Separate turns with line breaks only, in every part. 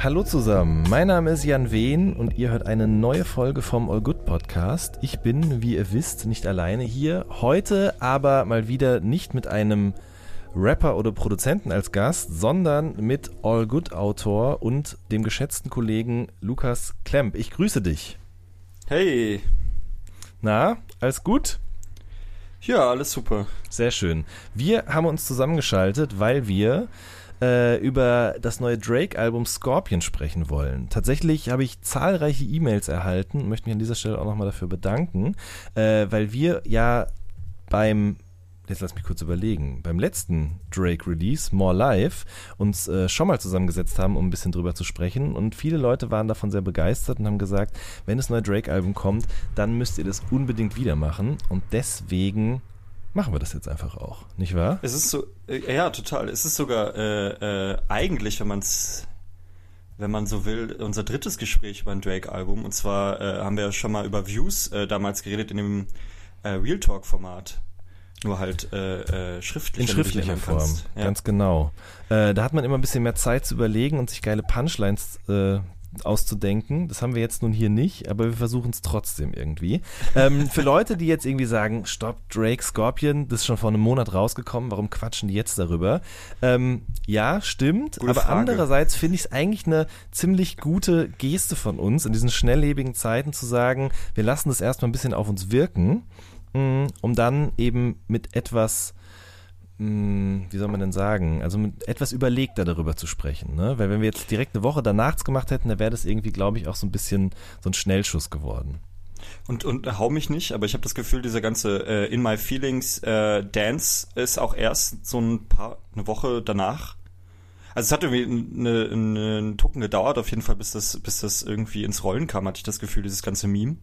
Hallo zusammen, mein Name ist Jan Wehn und ihr hört eine neue Folge vom All Good Podcast. Ich bin, wie ihr wisst, nicht alleine hier. Heute aber mal wieder nicht mit einem Rapper oder Produzenten als Gast, sondern mit All Good Autor und dem geschätzten Kollegen Lukas Klemp. Ich grüße dich.
Hey.
Na, alles gut?
Ja, alles super.
Sehr schön. Wir haben uns zusammengeschaltet, weil wir äh, über das neue Drake-Album Scorpion sprechen wollen. Tatsächlich habe ich zahlreiche E-Mails erhalten, möchte mich an dieser Stelle auch nochmal dafür bedanken, äh, weil wir ja beim jetzt lass mich kurz überlegen, beim letzten Drake-Release, More Life, uns äh, schon mal zusammengesetzt haben, um ein bisschen drüber zu sprechen. Und viele Leute waren davon sehr begeistert und haben gesagt, wenn das neue Drake-Album kommt, dann müsst ihr das unbedingt wieder machen. Und deswegen machen wir das jetzt einfach auch, nicht wahr?
Es ist so, äh, ja, total. Es ist sogar äh, äh, eigentlich, wenn man es wenn man so will, unser drittes Gespräch über ein Drake-Album. Und zwar äh, haben wir ja schon mal über Views äh, damals geredet in dem äh, Real Talk-Format. Nur halt äh, äh, schriftlich.
In schriftlicher Form, ja. ganz genau. Äh, da hat man immer ein bisschen mehr Zeit zu überlegen und sich geile Punchlines äh, auszudenken. Das haben wir jetzt nun hier nicht, aber wir versuchen es trotzdem irgendwie. Ähm, für Leute, die jetzt irgendwie sagen, stopp, Drake, Scorpion, das ist schon vor einem Monat rausgekommen, warum quatschen die jetzt darüber? Ähm, ja, stimmt, gute aber Frage. andererseits finde ich es eigentlich eine ziemlich gute Geste von uns, in diesen schnelllebigen Zeiten zu sagen, wir lassen das erstmal ein bisschen auf uns wirken, mm, um dann eben mit etwas hm, wie soll man denn sagen, also mit etwas überlegter darüber zu sprechen. Ne? Weil wenn wir jetzt direkt eine Woche danach gemacht hätten, dann wäre das irgendwie, glaube ich, auch so ein bisschen so ein Schnellschuss geworden.
Und, und hau mich nicht, aber ich habe das Gefühl, dieser ganze äh, In My Feelings äh, Dance ist auch erst so ein paar, eine Woche danach. Also es hat irgendwie eine, eine, einen Tucken gedauert, auf jeden Fall, bis das, bis das irgendwie ins Rollen kam, hatte ich das Gefühl, dieses ganze Meme.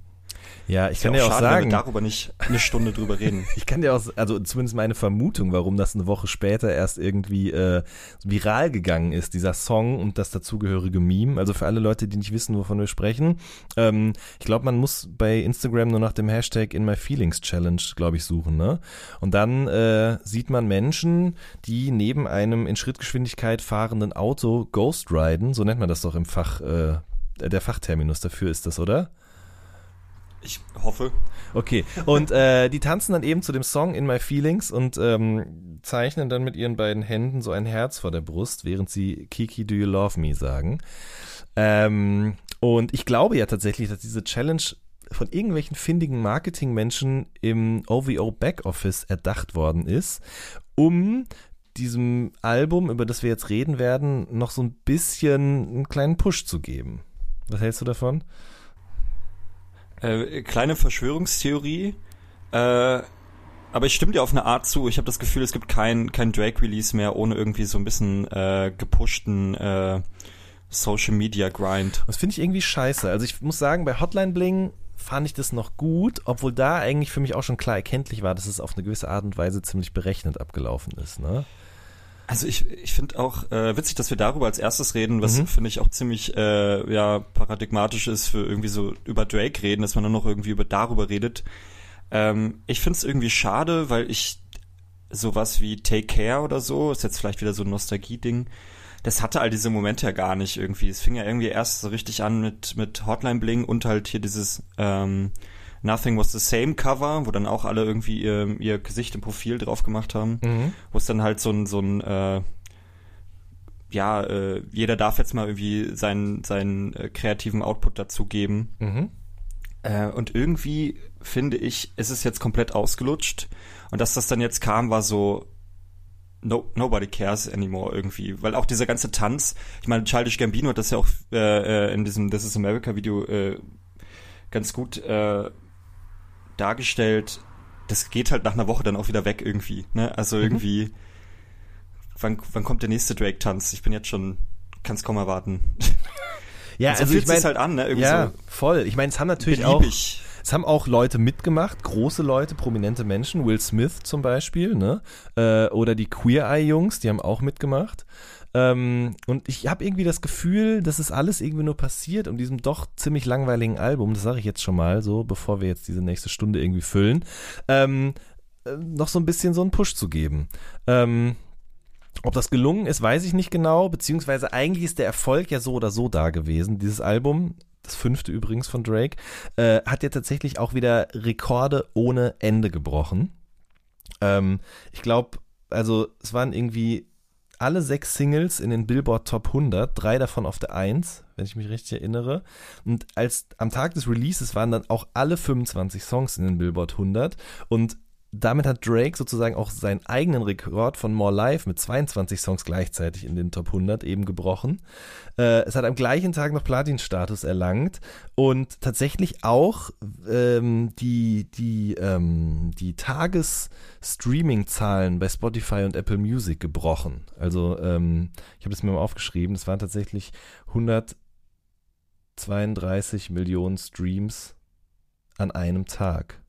Ja, ich kann ja auch, schade, sagen, wenn
wir darüber nicht eine Stunde drüber reden.
ich kann dir auch, also zumindest meine Vermutung, warum das eine Woche später erst irgendwie äh, viral gegangen ist, dieser Song und das dazugehörige Meme. Also für alle Leute, die nicht wissen, wovon wir sprechen. Ähm, ich glaube, man muss bei Instagram nur nach dem Hashtag In My Feelings Challenge, glaube ich, suchen. Ne? Und dann äh, sieht man Menschen, die neben einem in Schrittgeschwindigkeit fahrenden Auto Ghost riden. So nennt man das doch im Fach. Äh, der Fachterminus dafür ist das, oder?
Ich hoffe.
Okay. Und äh, die tanzen dann eben zu dem Song In My Feelings und ähm, zeichnen dann mit ihren beiden Händen so ein Herz vor der Brust, während sie Kiki, do you love me sagen. Ähm, und ich glaube ja tatsächlich, dass diese Challenge von irgendwelchen findigen Marketingmenschen im OVO Backoffice erdacht worden ist, um diesem Album, über das wir jetzt reden werden, noch so ein bisschen einen kleinen Push zu geben. Was hältst du davon?
Äh, kleine Verschwörungstheorie. Äh, aber ich stimme dir auf eine Art zu. Ich habe das Gefühl, es gibt kein, kein Drake-Release mehr ohne irgendwie so ein bisschen äh, gepushten äh, Social Media Grind.
Das finde ich irgendwie scheiße. Also ich muss sagen, bei Hotline Bling fand ich das noch gut, obwohl da eigentlich für mich auch schon klar erkenntlich war, dass es auf eine gewisse Art und Weise ziemlich berechnet abgelaufen ist. Ne?
Also ich, ich finde auch äh, witzig, dass wir darüber als erstes reden, was mhm. finde ich auch ziemlich äh, ja paradigmatisch ist für irgendwie so über Drake reden, dass man dann noch irgendwie über darüber redet. Ähm, ich finde es irgendwie schade, weil ich sowas wie Take Care oder so, ist jetzt vielleicht wieder so ein Nostalgie-Ding, das hatte all diese Momente ja gar nicht irgendwie. Es fing ja irgendwie erst so richtig an mit, mit Hotline Bling und halt hier dieses ähm, Nothing Was the Same Cover, wo dann auch alle irgendwie ihr, ihr Gesicht im Profil drauf gemacht haben, mhm. wo es dann halt so ein, so ein äh, ja, äh, jeder darf jetzt mal irgendwie seinen, seinen äh, kreativen Output dazugeben. Mhm. Äh, und irgendwie finde ich, ist es jetzt komplett ausgelutscht. Und dass das dann jetzt kam, war so, no, nobody cares anymore irgendwie, weil auch dieser ganze Tanz, ich meine, Childish Gambino hat das ja auch äh, äh in diesem This is America Video äh, ganz gut äh, dargestellt. Das geht halt nach einer Woche dann auch wieder weg irgendwie, ne? Also mhm. irgendwie, wann, wann kommt der nächste Drake-Tanz? Ich bin jetzt schon, kann's kaum erwarten.
Ja, so also ich meine, halt an, ne? Irgendwie ja, so voll. Ich meine, es haben natürlich beliebig. auch es haben auch Leute mitgemacht, große Leute, prominente Menschen, Will Smith zum Beispiel, ne? Äh, oder die Queer Eye Jungs, die haben auch mitgemacht. Ähm, und ich habe irgendwie das Gefühl, dass es alles irgendwie nur passiert um diesem doch ziemlich langweiligen Album, das sage ich jetzt schon mal so, bevor wir jetzt diese nächste Stunde irgendwie füllen, ähm, äh, noch so ein bisschen so einen Push zu geben. Ähm, ob das gelungen ist, weiß ich nicht genau, beziehungsweise eigentlich ist der Erfolg ja so oder so da gewesen. Dieses Album das fünfte übrigens von Drake, äh, hat ja tatsächlich auch wieder Rekorde ohne Ende gebrochen. Ähm, ich glaube, also es waren irgendwie alle sechs Singles in den Billboard Top 100, drei davon auf der 1, wenn ich mich richtig erinnere. Und als am Tag des Releases waren dann auch alle 25 Songs in den Billboard 100 und damit hat Drake sozusagen auch seinen eigenen Rekord von More Life mit 22 Songs gleichzeitig in den Top 100 eben gebrochen. Äh, es hat am gleichen Tag noch Platin-Status erlangt und tatsächlich auch ähm, die, die, ähm, die Tages-Streaming-Zahlen bei Spotify und Apple Music gebrochen. Also ähm, ich habe es mir mal aufgeschrieben, es waren tatsächlich 132 Millionen Streams an einem Tag.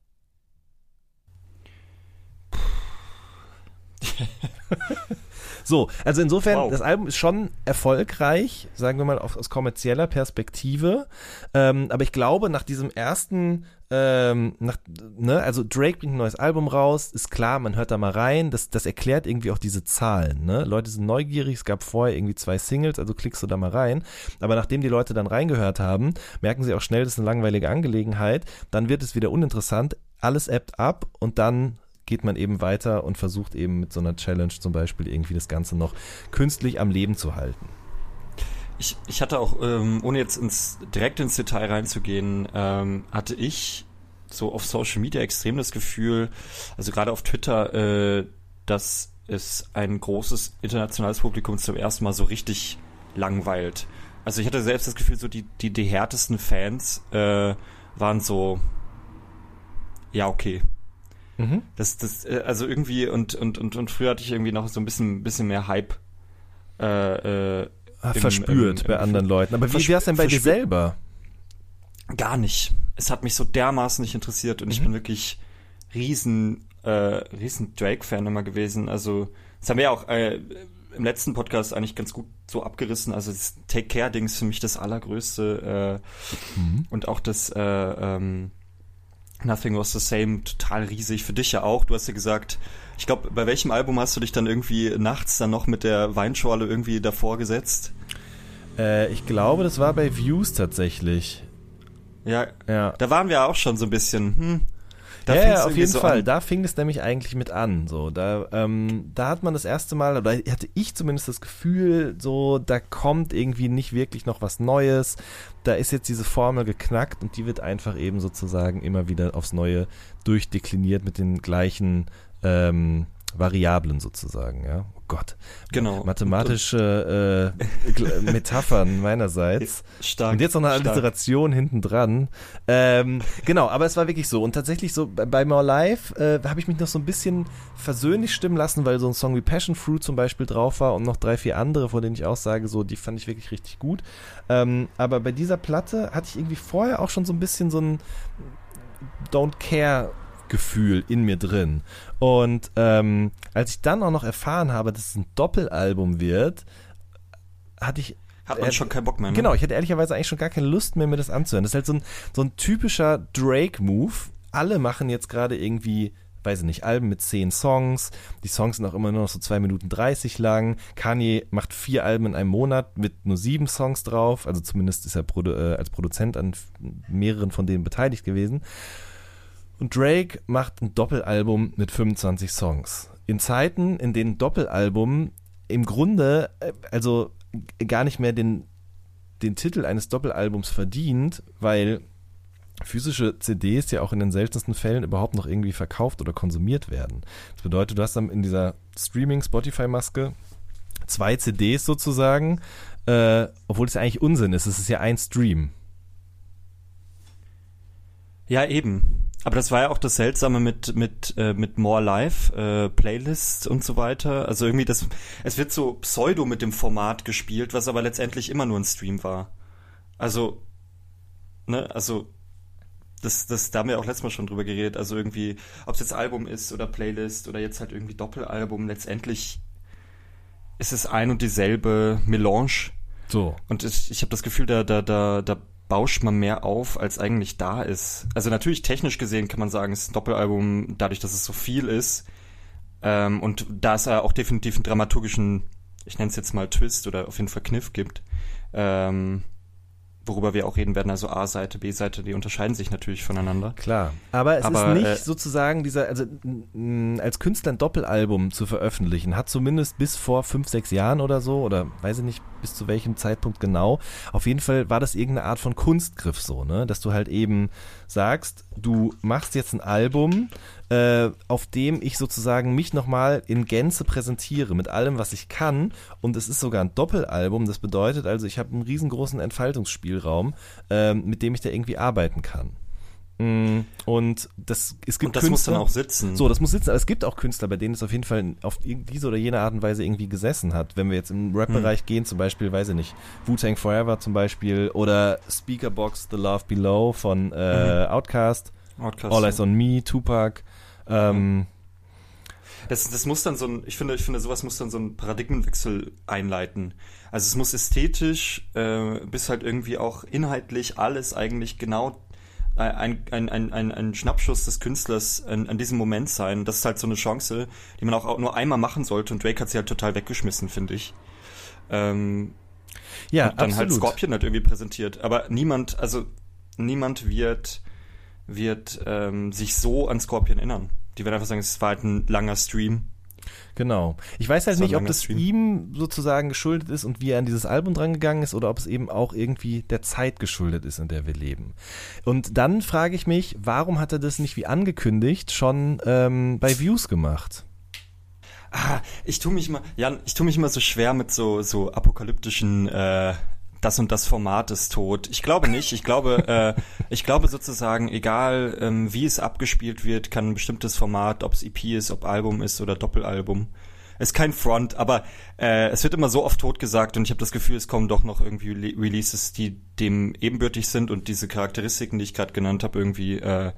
so, also insofern, wow. das Album ist schon erfolgreich, sagen wir mal aus, aus kommerzieller Perspektive. Ähm, aber ich glaube, nach diesem ersten, ähm, nach, ne, also Drake bringt ein neues Album raus, ist klar, man hört da mal rein, das, das erklärt irgendwie auch diese Zahlen. Ne? Leute sind neugierig, es gab vorher irgendwie zwei Singles, also klickst du da mal rein. Aber nachdem die Leute dann reingehört haben, merken sie auch schnell, das ist eine langweilige Angelegenheit, dann wird es wieder uninteressant, alles appt ab und dann geht man eben weiter und versucht eben mit so einer Challenge zum Beispiel irgendwie das Ganze noch künstlich am Leben zu halten.
Ich, ich hatte auch, ähm, ohne jetzt ins, direkt ins Detail reinzugehen, ähm, hatte ich so auf Social Media extrem das Gefühl, also gerade auf Twitter, äh, dass es ein großes internationales Publikum zum ersten Mal so richtig langweilt. Also ich hatte selbst das Gefühl, so die, die, die härtesten Fans äh, waren so, ja, okay, Mhm. Das, das, äh, also irgendwie, und, und, und, und früher hatte ich irgendwie noch so ein bisschen, bisschen mehr Hype
äh, äh, ah, im, verspürt im, im, bei anderen Leuten. Aber wie wär's denn bei dir selber?
Gar nicht. Es hat mich so dermaßen nicht interessiert und mhm. ich bin wirklich riesen, äh, riesen Drake-Fan immer gewesen. Also, das haben wir ja auch äh, im letzten Podcast eigentlich ganz gut so abgerissen. Also das Take Care-Ding ist für mich das allergrößte äh, mhm. und auch das äh, ähm, Nothing Was the Same, total riesig. Für dich ja auch. Du hast ja gesagt, ich glaube, bei welchem Album hast du dich dann irgendwie nachts dann noch mit der Weinschorle irgendwie davor gesetzt?
Äh, ich glaube, das war bei Views tatsächlich.
Ja, ja. Da waren wir auch schon so ein bisschen, hm,
da ja, ja auf jeden so Fall. An. Da fing es nämlich eigentlich mit an. So, da, ähm, da hat man das erste Mal, oder hatte ich zumindest das Gefühl, so, da kommt irgendwie nicht wirklich noch was Neues. Da ist jetzt diese Formel geknackt und die wird einfach eben sozusagen immer wieder aufs Neue durchdekliniert mit den gleichen ähm, Variablen sozusagen, ja. Gott.
Genau.
Mathematische äh, Metaphern meinerseits. Stark. Und jetzt noch eine Alliteration hinten dran. Ähm, genau, aber es war wirklich so. Und tatsächlich so bei More Life äh, habe ich mich noch so ein bisschen versöhnlich stimmen lassen, weil so ein Song wie Passion Fruit zum Beispiel drauf war und noch drei, vier andere, von denen ich auch sage, so, die fand ich wirklich richtig gut. Ähm, aber bei dieser Platte hatte ich irgendwie vorher auch schon so ein bisschen so ein Don't Care Gefühl in mir drin. Und ähm, als ich dann auch noch erfahren habe, dass es ein Doppelalbum wird, hatte ich
hat man schon keinen Bock mehr. Ne?
Genau, ich hatte ehrlicherweise eigentlich schon gar keine Lust mehr, mir das anzuhören. Das ist halt so ein, so ein typischer Drake-Move. Alle machen jetzt gerade irgendwie, weiß ich nicht, Alben mit zehn Songs. Die Songs sind auch immer nur noch so zwei Minuten dreißig lang. Kanye macht vier Alben in einem Monat mit nur sieben Songs drauf. Also zumindest ist er äh, als Produzent an mehreren von denen beteiligt gewesen. Und Drake macht ein Doppelalbum mit 25 Songs. In Zeiten, in denen Doppelalbum im Grunde, äh, also gar nicht mehr den, den Titel eines Doppelalbums verdient, weil physische CDs ja auch in den seltensten Fällen überhaupt noch irgendwie verkauft oder konsumiert werden. Das bedeutet, du hast dann in dieser Streaming-Spotify-Maske zwei CDs sozusagen, äh, obwohl es ja eigentlich Unsinn ist. Es ist ja ein Stream.
Ja, eben. Aber das war ja auch das Seltsame mit mit äh, mit More Live äh, Playlists und so weiter. Also irgendwie das, es wird so pseudo mit dem Format gespielt, was aber letztendlich immer nur ein Stream war. Also, ne, also das, das, da haben wir auch letztes Mal schon drüber geredet. Also irgendwie, ob es jetzt Album ist oder Playlist oder jetzt halt irgendwie Doppelalbum, letztendlich ist es ein und dieselbe Melange.
So.
Und ich, ich habe das Gefühl, da, da, da, da bauscht man mehr auf, als eigentlich da ist. Also natürlich technisch gesehen kann man sagen, es ist ein Doppelalbum, dadurch, dass es so viel ist. Ähm, und da es auch definitiv einen dramaturgischen, ich nenne es jetzt mal Twist oder auf jeden Fall Kniff gibt, ähm, worüber wir auch reden werden, also A-Seite, B-Seite, die unterscheiden sich natürlich voneinander.
Klar. Aber es Aber, ist nicht äh, sozusagen dieser, also als Künstler ein Doppelalbum zu veröffentlichen, hat zumindest bis vor fünf, sechs Jahren oder so, oder weiß ich nicht, bis zu welchem Zeitpunkt genau, auf jeden Fall war das irgendeine Art von Kunstgriff so, ne? Dass du halt eben sagst, du machst jetzt ein Album, äh, auf dem ich sozusagen mich nochmal in Gänze präsentiere mit allem, was ich kann. Und es ist sogar ein Doppelalbum. Das bedeutet also, ich habe einen riesengroßen Entfaltungsspielraum, äh, mit dem ich da irgendwie arbeiten kann. Mm, und das, es gibt
und das Künstler, muss dann auch sitzen.
So, das muss sitzen. Aber es gibt auch Künstler, bei denen es auf jeden Fall auf diese oder jene Art und Weise irgendwie gesessen hat. Wenn wir jetzt im Rap-Bereich hm. gehen, zum Beispiel, weiß ich nicht, Wu-Tang Forever zum Beispiel oder Speakerbox The Love Below von äh, mhm. Outcast, Outcast, All Eyes on Me, Tupac. Ähm,
das, das muss dann so ein, ich finde, ich finde, sowas muss dann so ein Paradigmenwechsel einleiten. Also es muss ästhetisch äh, bis halt irgendwie auch inhaltlich alles eigentlich genau ein, ein, ein, ein, ein Schnappschuss des Künstlers an, an diesem Moment sein. Das ist halt so eine Chance, die man auch nur einmal machen sollte und Drake hat sie halt total weggeschmissen, finde ich. Ähm, ja, und dann halt absolut. halt Scorpion halt irgendwie präsentiert. Aber niemand, also niemand wird, wird ähm, sich so an Scorpion erinnern. Die werden einfach sagen, es war halt ein langer Stream.
Genau. Ich weiß halt nicht, ob das Stream. ihm sozusagen geschuldet ist und wie er an dieses Album drangegangen ist oder ob es eben auch irgendwie der Zeit geschuldet ist, in der wir leben. Und dann frage ich mich, warum hat er das nicht wie angekündigt schon ähm, bei Views gemacht?
Ah, ich tue mich immer, Jan, ich tue mich immer so schwer mit so so apokalyptischen äh, das und das Format ist tot. Ich glaube nicht. Ich glaube, äh, ich glaube sozusagen, egal ähm, wie es abgespielt wird, kann ein bestimmtes Format, ob es EP ist, ob Album ist oder Doppelalbum, ist kein Front, aber äh, es wird immer so oft tot gesagt und ich habe das Gefühl, es kommen doch noch irgendwie Releases, die dem ebenbürtig sind und diese Charakteristiken, die ich gerade genannt habe, irgendwie äh,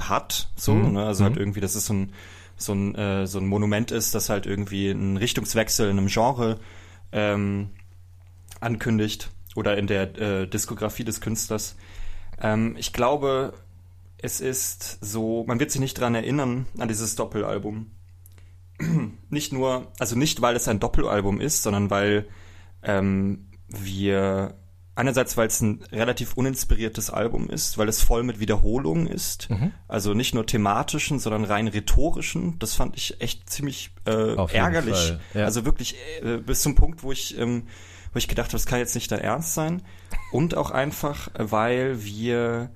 hat. So, mhm. ne? Also halt mhm. halt irgendwie, dass es so ein so ein äh, so ein Monument ist, das halt irgendwie ein Richtungswechsel in einem Genre ähm, ankündigt oder in der äh, Diskografie des Künstlers. Ähm, ich glaube, es ist so, man wird sich nicht dran erinnern an dieses Doppelalbum. nicht nur, also nicht weil es ein Doppelalbum ist, sondern weil ähm, wir einerseits, weil es ein relativ uninspiriertes Album ist, weil es voll mit Wiederholungen ist, mhm. also nicht nur thematischen, sondern rein rhetorischen. Das fand ich echt ziemlich äh, ärgerlich. Ja. Also wirklich äh, bis zum Punkt, wo ich ähm, wo ich gedacht habe, das kann jetzt nicht dein Ernst sein. Und auch einfach, weil wir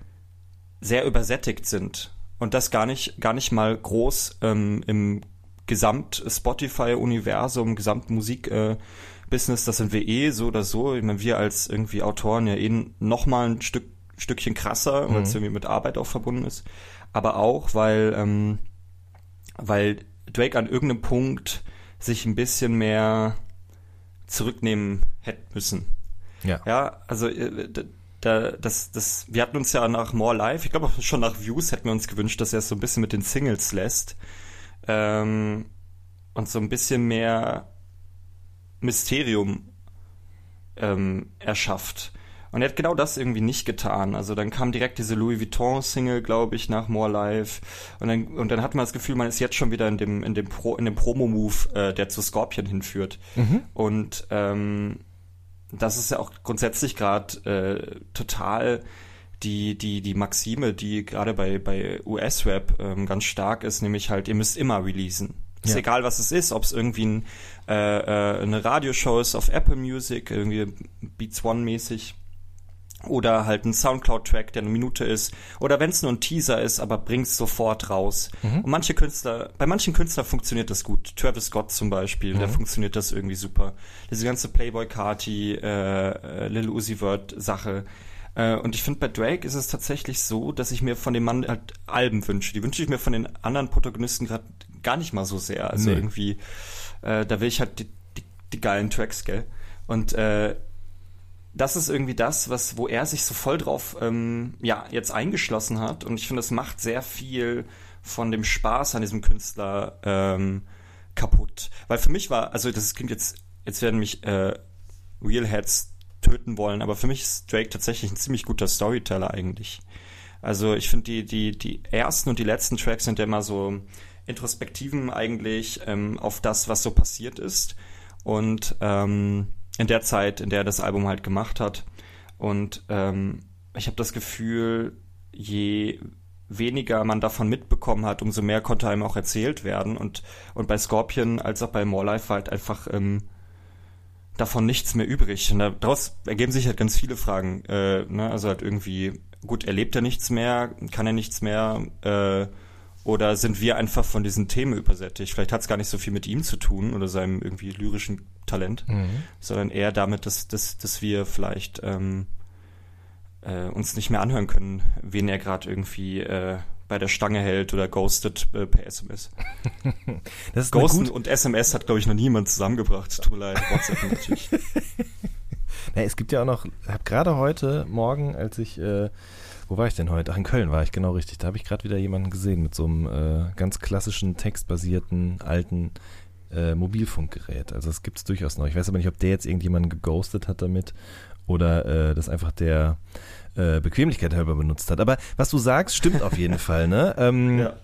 sehr übersättigt sind. Und das gar nicht, gar nicht mal groß ähm, im Gesamt-Spotify-Universum, Gesamtmusik-Business, das sind wir eh so oder so. Ich meine, wir als irgendwie Autoren ja eh noch mal ein Stück, Stückchen krasser, mhm. weil es irgendwie mit Arbeit auch verbunden ist. Aber auch, weil, ähm, weil Drake an irgendeinem Punkt sich ein bisschen mehr zurücknehmen hätten müssen. Ja. Ja, also äh, da, das, das, wir hatten uns ja nach More Life, ich glaube auch schon nach Views hätten wir uns gewünscht, dass er es so ein bisschen mit den Singles lässt ähm, und so ein bisschen mehr Mysterium ähm, erschafft. Und er hat genau das irgendwie nicht getan. Also dann kam direkt diese Louis Vuitton-Single, glaube ich, nach More Life. Und dann, und dann hat man das Gefühl, man ist jetzt schon wieder in dem, in dem, Pro, in dem Promo-Move, äh, der zu Scorpion hinführt. Mhm. Und ähm, das ist ja auch grundsätzlich gerade äh, total die, die, die Maxime, die gerade bei, bei US-Rap ähm, ganz stark ist, nämlich halt, ihr müsst immer releasen. Ist ja. egal, was es ist, ob es irgendwie ein, äh, äh, eine Radioshow ist auf Apple Music, irgendwie Beats One-mäßig oder halt ein Soundcloud-Track, der eine Minute ist, oder wenn es nur ein Teaser ist, aber bring's sofort raus. Mhm. Und manche Künstler, bei manchen Künstlern funktioniert das gut. Travis Scott zum Beispiel, mhm. der funktioniert das irgendwie super. Diese ganze Playboy Carti, äh, äh, Lil Uzi Vert Sache. Äh, und ich finde, bei Drake ist es tatsächlich so, dass ich mir von dem Mann halt Alben wünsche. Die wünsche ich mir von den anderen Protagonisten gerade gar nicht mal so sehr. Also nee. irgendwie, äh, da will ich halt die, die, die geilen Tracks, gell? Und äh, das ist irgendwie das, was, wo er sich so voll drauf ähm, ja, jetzt eingeschlossen hat. Und ich finde, es macht sehr viel von dem Spaß an diesem Künstler ähm, kaputt. Weil für mich war, also das klingt jetzt, jetzt werden mich äh, Realheads töten wollen, aber für mich ist Drake tatsächlich ein ziemlich guter Storyteller eigentlich. Also ich finde die, die, die ersten und die letzten Tracks sind ja immer so introspektiven eigentlich ähm, auf das, was so passiert ist. Und ähm, in der Zeit, in der er das Album halt gemacht hat. Und ähm, ich habe das Gefühl, je weniger man davon mitbekommen hat, umso mehr konnte einem auch erzählt werden. Und, und bei Scorpion als auch bei More Life war halt einfach ähm, davon nichts mehr übrig. Und daraus ergeben sich halt ganz viele Fragen. Äh, ne? Also halt irgendwie, gut, erlebt er nichts mehr, kann er nichts mehr, äh, oder sind wir einfach von diesen Themen übersättigt? Vielleicht hat es gar nicht so viel mit ihm zu tun oder seinem irgendwie lyrischen Talent, mhm. sondern eher damit, dass, dass, dass wir vielleicht ähm, äh, uns nicht mehr anhören können, wen er gerade irgendwie äh, bei der Stange hält oder ghostet äh, per SMS. das Ghosten und SMS hat, glaube ich, noch niemand zusammengebracht. Tut mir leid, WhatsApp natürlich.
ja, es gibt ja auch noch, ich habe gerade heute Morgen, als ich äh, wo war ich denn heute? Ach, in Köln war ich, genau richtig. Da habe ich gerade wieder jemanden gesehen mit so einem äh, ganz klassischen, textbasierten, alten äh, Mobilfunkgerät. Also das gibt es durchaus noch. Ich weiß aber nicht, ob der jetzt irgendjemanden geghostet hat damit oder äh, das einfach der äh, Bequemlichkeit halber benutzt hat. Aber was du sagst, stimmt auf jeden Fall. Ne? Ähm, ja.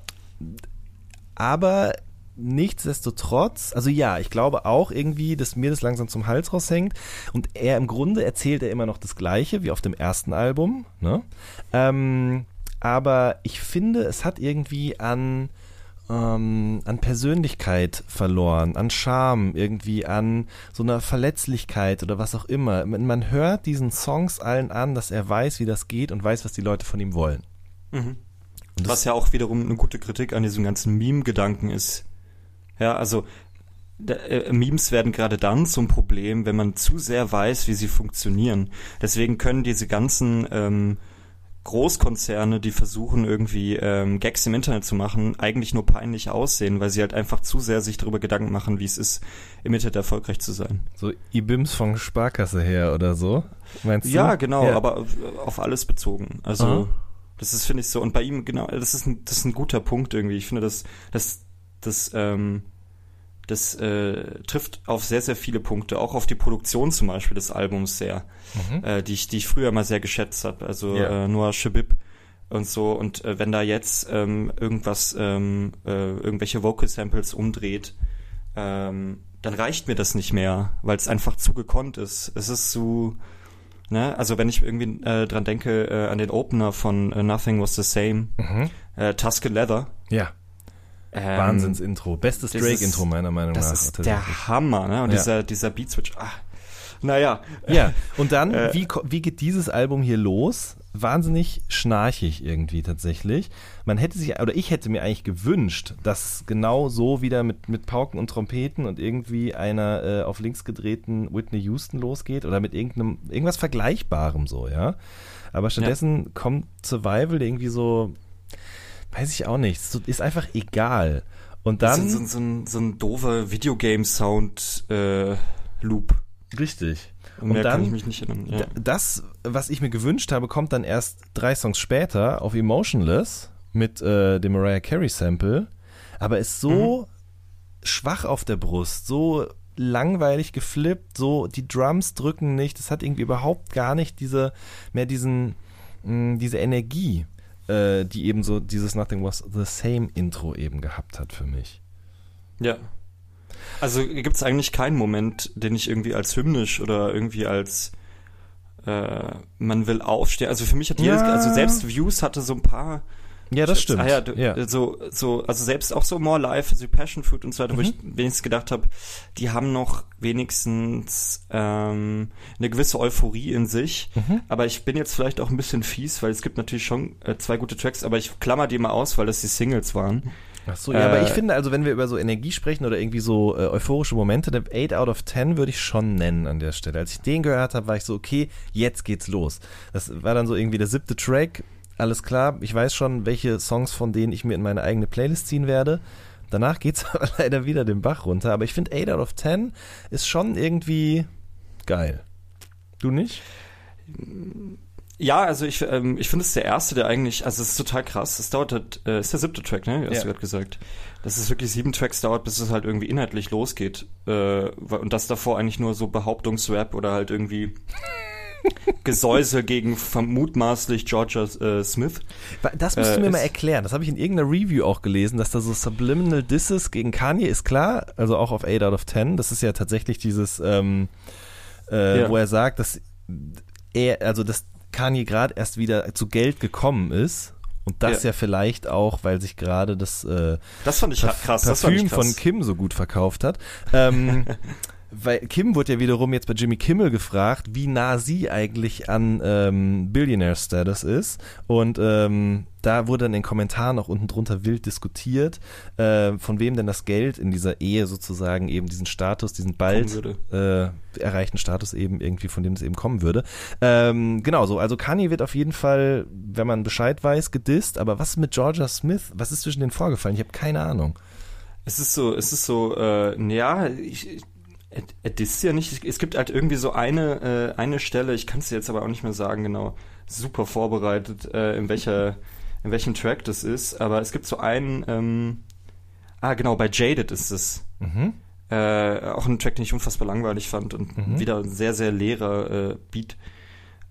Aber nichtsdestotrotz, also ja, ich glaube auch irgendwie, dass mir das langsam zum Hals raushängt. Und er im Grunde erzählt er immer noch das Gleiche wie auf dem ersten Album. Ne? Ähm, aber ich finde, es hat irgendwie an, ähm, an Persönlichkeit verloren, an Charme, irgendwie an so einer Verletzlichkeit oder was auch immer. Man hört diesen Songs allen an, dass er weiß, wie das geht und weiß, was die Leute von ihm wollen.
Mhm. Was ja auch wiederum eine gute Kritik an diesem ganzen Meme-Gedanken ist, ja, also äh, Memes werden gerade dann zum Problem, wenn man zu sehr weiß, wie sie funktionieren. Deswegen können diese ganzen ähm, Großkonzerne, die versuchen irgendwie ähm, Gags im Internet zu machen, eigentlich nur peinlich aussehen, weil sie halt einfach zu sehr sich darüber Gedanken machen, wie es ist, im Internet erfolgreich zu sein.
So IBIMS von Sparkasse her oder so,
meinst du? Ja, genau, ja. aber auf alles bezogen. Also Aha. das ist, finde ich, so. Und bei ihm, genau, das ist ein, das ist ein guter Punkt irgendwie. Ich finde, das, das das, ähm, das äh, trifft auf sehr, sehr viele Punkte, auch auf die Produktion zum Beispiel des Albums sehr, mhm. äh, die, ich, die ich früher mal sehr geschätzt habe. Also ja. äh, Noah Shabib und so. Und äh, wenn da jetzt ähm, irgendwas, ähm, äh, irgendwelche Vocal Samples umdreht, ähm, dann reicht mir das nicht mehr, weil es einfach zu gekonnt ist. Es ist zu, ne, also wenn ich irgendwie äh, dran denke äh, an den Opener von äh, Nothing Was the Same, mhm. äh, Tuscan Leather.
Ja. Ähm, Wahnsinns-Intro. Bestes Drake-Intro meiner Meinung
das
nach.
Das ist der Hammer, ne? Und ja. dieser, dieser Beat-Switch. Ah. Naja.
Ja, und dann, äh, wie, wie geht dieses Album hier los? Wahnsinnig schnarchig irgendwie tatsächlich. Man hätte sich, oder ich hätte mir eigentlich gewünscht, dass genau so wieder mit, mit Pauken und Trompeten und irgendwie einer äh, auf links gedrehten Whitney Houston losgeht oder mit irgendeinem, irgendwas Vergleichbarem so, ja. Aber stattdessen ja. kommt Survival irgendwie so Weiß ich auch nicht. Ist einfach egal. Und dann.
So, so, so, ein, so ein doofer Videogame-Sound-Loop.
Äh, Richtig.
Und, und dann, kann ich mich nicht erinnern. Ja.
Das, was ich mir gewünscht habe, kommt dann erst drei Songs später auf Emotionless mit äh, dem Mariah Carey Sample, aber ist so mhm. schwach auf der Brust, so langweilig geflippt, so die Drums drücken nicht, es hat irgendwie überhaupt gar nicht diese mehr diesen mh, diese Energie äh, die eben so dieses Nothing Was the Same Intro eben gehabt hat für mich.
Ja. Also gibt es eigentlich keinen Moment, den ich irgendwie als hymnisch oder irgendwie als äh, man will aufstehen. Also für mich hat jedes, ja. also selbst Views hatte so ein paar
Ja, das stimmt.
Ah ja, du, ja, so, so, also selbst auch so More Life, so Passion Fruit und so weiter, mhm. wo ich wenigstens gedacht habe, die haben noch wenigstens ähm, eine gewisse Euphorie in sich. Mhm. Aber ich bin jetzt vielleicht auch ein bisschen fies, weil es gibt natürlich schon äh, zwei gute Tracks, aber ich klammer die mal aus, weil das die Singles waren.
Ach so, ja, äh, aber ich finde, also wenn wir über so Energie sprechen oder irgendwie so äh, euphorische Momente, 8 out of 10 würde ich schon nennen an der Stelle. Als ich den gehört habe, war ich so, okay, jetzt geht's los. Das war dann so irgendwie der siebte Track, alles klar, ich weiß schon, welche Songs von denen ich mir in meine eigene Playlist ziehen werde. Danach geht's aber leider wieder den Bach runter. Aber ich finde 8 out of 10 ist schon irgendwie geil. Du nicht?
Ja, also ich, ähm, ich finde es der erste, der eigentlich, also es ist total krass. Es dauert halt, äh, ist der siebte Track, ne? Hast ja. du gerade gesagt. Dass es wirklich sieben Tracks dauert, bis es halt irgendwie inhaltlich losgeht. Äh, und das davor eigentlich nur so Behauptungsrap oder halt irgendwie Gesäuse gegen vermutmaßlich Georgia äh, Smith.
Das musst du mir äh, mal erklären. Das habe ich in irgendeiner Review auch gelesen, dass da so Subliminal Disses gegen Kanye ist klar, also auch auf 8 out of 10. Das ist ja tatsächlich dieses, ähm, äh, ja. wo er sagt, dass er, also dass Kanye gerade erst wieder zu Geld gekommen ist. Und das ja. ja, vielleicht auch, weil sich gerade das, äh,
das fand ich krass,
Parfüm
das fand ich
krass. von Kim so gut verkauft hat. Ähm, weil Kim wurde ja wiederum jetzt bei Jimmy Kimmel gefragt, wie nah sie eigentlich an ähm, Billionaire Status ist. Und ähm, da wurde dann in den Kommentaren auch unten drunter wild diskutiert, äh, von wem denn das Geld in dieser Ehe sozusagen eben diesen Status, diesen bald äh, erreichten Status eben irgendwie, von dem es eben kommen würde. Ähm, genau so, also Kanye wird auf jeden Fall, wenn man Bescheid weiß, gedisst. Aber was ist mit Georgia Smith? Was ist zwischen denen vorgefallen? Ich habe keine Ahnung.
Es ist so, es ist so, äh, ja, ich, das ist ja nicht, es gibt halt irgendwie so eine, äh, eine Stelle, ich kann es jetzt aber auch nicht mehr sagen, genau, super vorbereitet, äh, in welcher, in welchem Track das ist, aber es gibt so einen, ähm, ah genau, bei Jaded ist es. Mhm. Äh, auch ein Track, den ich unfassbar langweilig fand und mhm. wieder ein sehr, sehr leerer äh, Beat.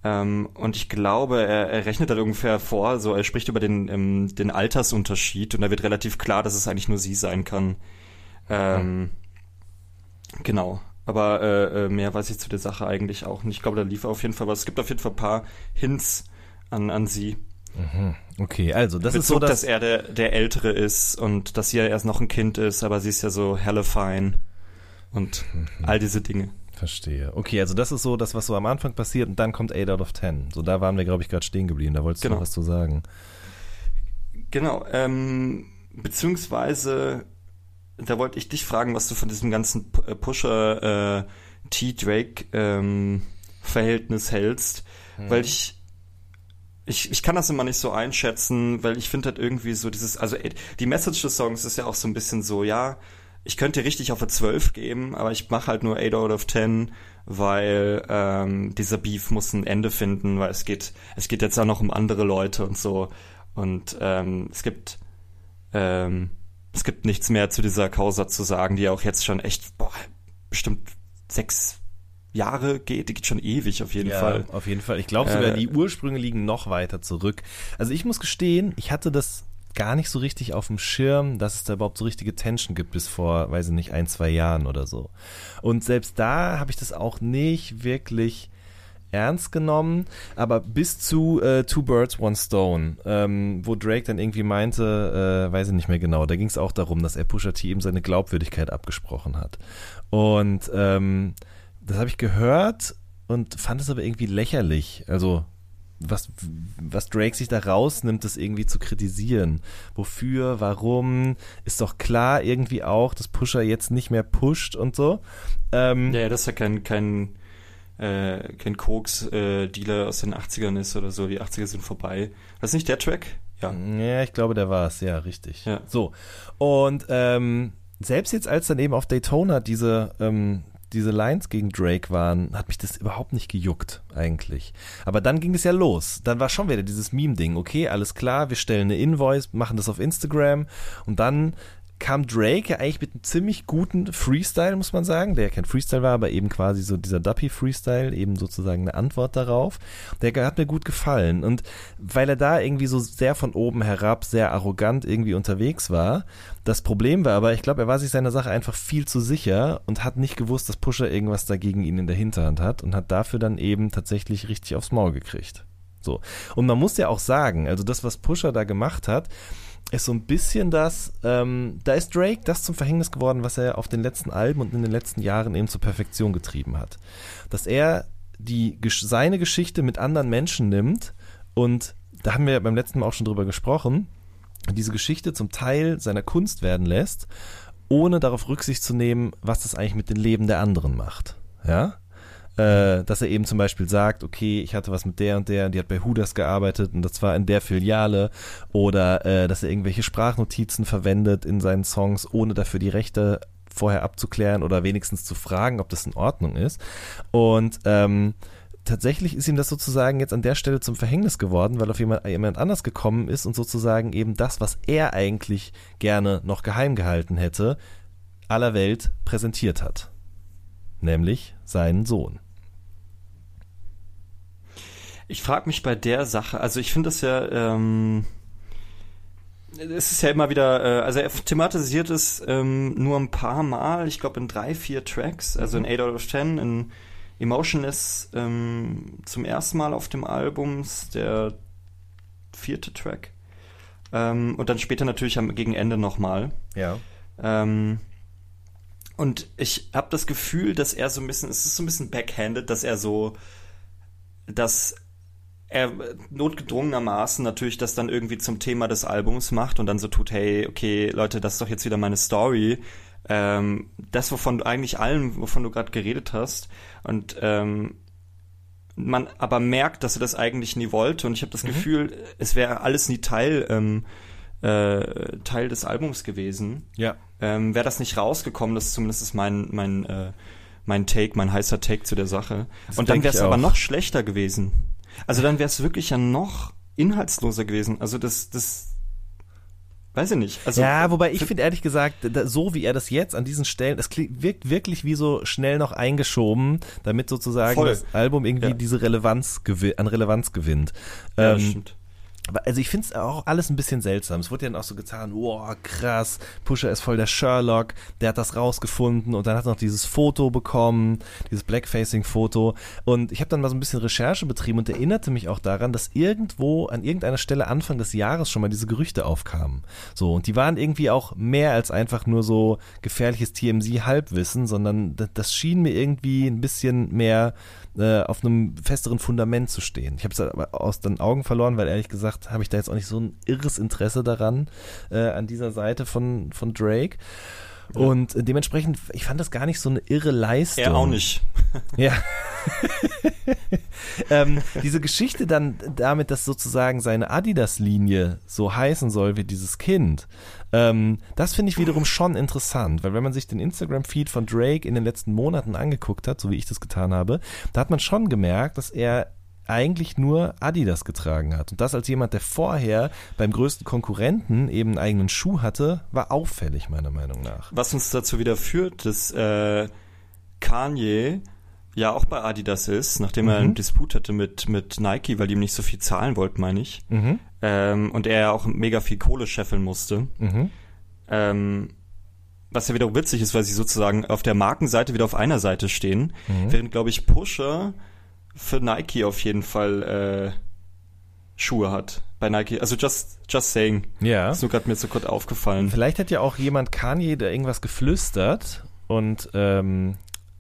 Ähm, und ich glaube, er, er rechnet da ungefähr vor, so er spricht über den, ähm, den Altersunterschied und da wird relativ klar, dass es eigentlich nur sie sein kann. Ähm, mhm. Genau. Aber äh, äh, mehr weiß ich zu der Sache eigentlich auch nicht. Ich glaube, da lief auf jeden Fall was. Es gibt auf jeden Fall ein paar Hints an, an sie.
Mhm. Okay, also das
Bezug,
ist so,
dass, dass er der, der Ältere ist und dass sie ja erst noch ein Kind ist, aber sie ist ja so helle fein und mhm. all diese Dinge.
Verstehe. Okay, also das ist so das, was so am Anfang passiert und dann kommt 8 out of 10. So, da waren wir, glaube ich, gerade stehen geblieben. Da wolltest genau. du noch was zu sagen.
Genau, ähm, beziehungsweise da wollte ich dich fragen, was du von diesem ganzen äh, Pusher äh, T-Drake ähm, Verhältnis hältst, mhm. weil ich ich, ich kann das immer nicht so einschätzen, weil ich finde halt irgendwie so dieses, also die Message des Songs ist ja auch so ein bisschen so, ja, ich könnte richtig auf eine 12 geben, aber ich mache halt nur 8 out of 10, weil ähm, dieser Beef muss ein Ende finden, weil es geht, es geht jetzt auch noch um andere Leute und so. Und ähm, es gibt ähm, es gibt nichts mehr zu dieser Causa zu sagen, die auch jetzt schon echt, boah, bestimmt sechs Jahre geht, die geht schon ewig auf jeden
ja,
Fall.
Auf jeden Fall. Ich glaube sogar, äh, die Ursprünge liegen noch weiter zurück. Also ich muss gestehen, ich hatte das gar nicht so richtig auf dem Schirm, dass es da überhaupt so richtige Tension gibt bis vor, weiß ich nicht, ein, zwei Jahren oder so. Und selbst da habe ich das auch nicht wirklich ernst genommen, aber bis zu äh, Two Birds, One Stone, ähm, wo Drake dann irgendwie meinte, äh, weiß ich nicht mehr genau, da ging es auch darum, dass er Pusha T eben seine Glaubwürdigkeit abgesprochen hat. Und ähm, das habe ich gehört und fand es aber irgendwie lächerlich. Also was, was Drake sich da rausnimmt, das irgendwie zu kritisieren. Wofür, warum, ist doch klar irgendwie auch, dass Pusher jetzt nicht mehr pusht und so.
Ähm, ja, das ist ja kein, kein äh, kein Koks-Dealer äh, aus den 80ern ist oder so. Die 80er sind vorbei. Das ist nicht der Track?
Ja. Ja, ich glaube, der war es. Ja, richtig. Ja. So. Und ähm, selbst jetzt, als dann eben auf Daytona diese, ähm, diese Lines gegen Drake waren, hat mich das überhaupt nicht gejuckt, eigentlich. Aber dann ging es ja los. Dann war schon wieder dieses Meme-Ding. Okay, alles klar, wir stellen eine Invoice, machen das auf Instagram und dann kam Drake ja eigentlich mit einem ziemlich guten Freestyle, muss man sagen, der ja kein Freestyle war, aber eben quasi so dieser Duppy-Freestyle, eben sozusagen eine Antwort darauf. Der hat mir gut gefallen. Und weil er da irgendwie so sehr von oben herab, sehr arrogant irgendwie unterwegs war, das Problem war aber, ich glaube, er war sich seiner Sache einfach viel zu sicher und hat nicht gewusst, dass Pusher irgendwas dagegen ihn in der Hinterhand hat und hat dafür dann eben tatsächlich richtig aufs Maul gekriegt. So. Und man muss ja auch sagen, also das, was Pusher da gemacht hat, ist so ein bisschen das, ähm, da ist Drake das zum Verhängnis geworden, was er auf den letzten Alben und in den letzten Jahren eben zur Perfektion getrieben hat. Dass er die, seine Geschichte mit anderen Menschen nimmt und da haben wir beim letzten Mal auch schon drüber gesprochen, diese Geschichte zum Teil seiner Kunst werden lässt, ohne darauf Rücksicht zu nehmen, was das eigentlich mit den Leben der anderen macht. Ja? Äh, dass er eben zum Beispiel sagt, okay, ich hatte was mit der und der, die hat bei Hudas gearbeitet und das war in der Filiale oder äh, dass er irgendwelche Sprachnotizen verwendet in seinen Songs, ohne dafür die Rechte vorher abzuklären oder wenigstens zu fragen, ob das in Ordnung ist. Und ähm, tatsächlich ist ihm das sozusagen jetzt an der Stelle zum Verhängnis geworden, weil auf jemand, jemand anders gekommen ist und sozusagen eben das, was er eigentlich gerne noch geheim gehalten hätte, aller Welt präsentiert hat. Nämlich seinen Sohn.
Ich frage mich bei der Sache, also ich finde das ja, ähm, es ist ja immer wieder, äh, also er thematisiert es ähm, nur ein paar Mal, ich glaube in drei, vier Tracks, also in 8 out of 10, in Emotionless ähm, zum ersten Mal auf dem Album, der vierte Track. Ähm, und dann später natürlich am, gegen Ende nochmal.
Ja.
Ähm, und ich habe das Gefühl, dass er so ein bisschen, es ist so ein bisschen backhanded, dass er so, dass er notgedrungenermaßen natürlich das dann irgendwie zum Thema des Albums macht und dann so tut, hey, okay, Leute, das ist doch jetzt wieder meine Story. Ähm, das, wovon du eigentlich allem, wovon du gerade geredet hast. Und ähm, man aber merkt, dass er das eigentlich nie wollte. Und ich habe das mhm. Gefühl, es wäre alles nie Teil, ähm, äh, Teil des Albums gewesen.
Ja.
Ähm, wäre das nicht rausgekommen, das ist zumindest mein, mein, äh, mein Take, mein heißer Take zu der Sache. Das und dann wäre es aber noch schlechter gewesen. Also dann wäre es wirklich ja noch inhaltsloser gewesen. Also das, das, Weiß ich nicht.
Also, ja, wobei ich finde ehrlich gesagt, da, so wie er das jetzt an diesen Stellen, es wirkt wirklich wie so schnell noch eingeschoben, damit sozusagen voll. das Album irgendwie ja. diese Relevanz an Relevanz gewinnt. Ja, ähm, stimmt also ich finde es auch alles ein bisschen seltsam. Es wurde ja dann auch so getan, wow, krass, Pusher ist voll der Sherlock, der hat das rausgefunden und dann hat er noch dieses Foto bekommen, dieses Blackfacing-Foto. Und ich habe dann mal so ein bisschen Recherche betrieben und erinnerte mich auch daran, dass irgendwo an irgendeiner Stelle Anfang des Jahres schon mal diese Gerüchte aufkamen. So, und die waren irgendwie auch mehr als einfach nur so gefährliches TMZ-Halbwissen, sondern das schien mir irgendwie ein bisschen mehr äh, auf einem festeren Fundament zu stehen. Ich habe es aber aus den Augen verloren, weil ehrlich gesagt habe ich da jetzt auch nicht so ein irres Interesse daran, äh, an dieser Seite von, von Drake. Und dementsprechend, ich fand das gar nicht so eine irre Leistung.
Er auch nicht.
ja. ähm, diese Geschichte dann damit, dass sozusagen seine Adidas-Linie so heißen soll wie dieses Kind, ähm, das finde ich wiederum schon interessant, weil wenn man sich den Instagram-Feed von Drake in den letzten Monaten angeguckt hat, so wie ich das getan habe, da hat man schon gemerkt, dass er eigentlich nur Adidas getragen hat. Und das als jemand, der vorher beim größten Konkurrenten eben einen eigenen Schuh hatte, war auffällig, meiner Meinung nach.
Was uns dazu wieder führt, dass äh, Kanye ja auch bei Adidas ist, nachdem mhm. er einen Disput hatte mit, mit Nike, weil die ihm nicht so viel zahlen wollten, meine ich. Mhm. Ähm, und er ja auch mega viel Kohle scheffeln musste. Mhm. Ähm, was ja wieder witzig ist, weil sie sozusagen auf der Markenseite wieder auf einer Seite stehen, mhm. während, glaube ich, Pusher für Nike auf jeden Fall äh, Schuhe hat bei Nike. Also just, just saying.
Ja.
Ist nur gerade mir so kurz aufgefallen.
Vielleicht hat ja auch jemand Kanye da irgendwas geflüstert und ähm,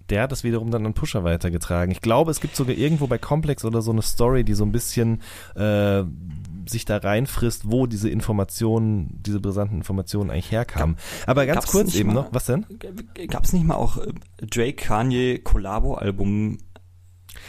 der hat das wiederum dann an Pusher weitergetragen. Ich glaube, es gibt sogar irgendwo bei Complex oder so eine Story, die so ein bisschen äh, sich da reinfrisst, wo diese Informationen, diese brisanten Informationen eigentlich herkamen. Aber ganz kurz eben mal, noch, was denn?
Gab es nicht mal auch äh, Drake Kanye Collabo-Album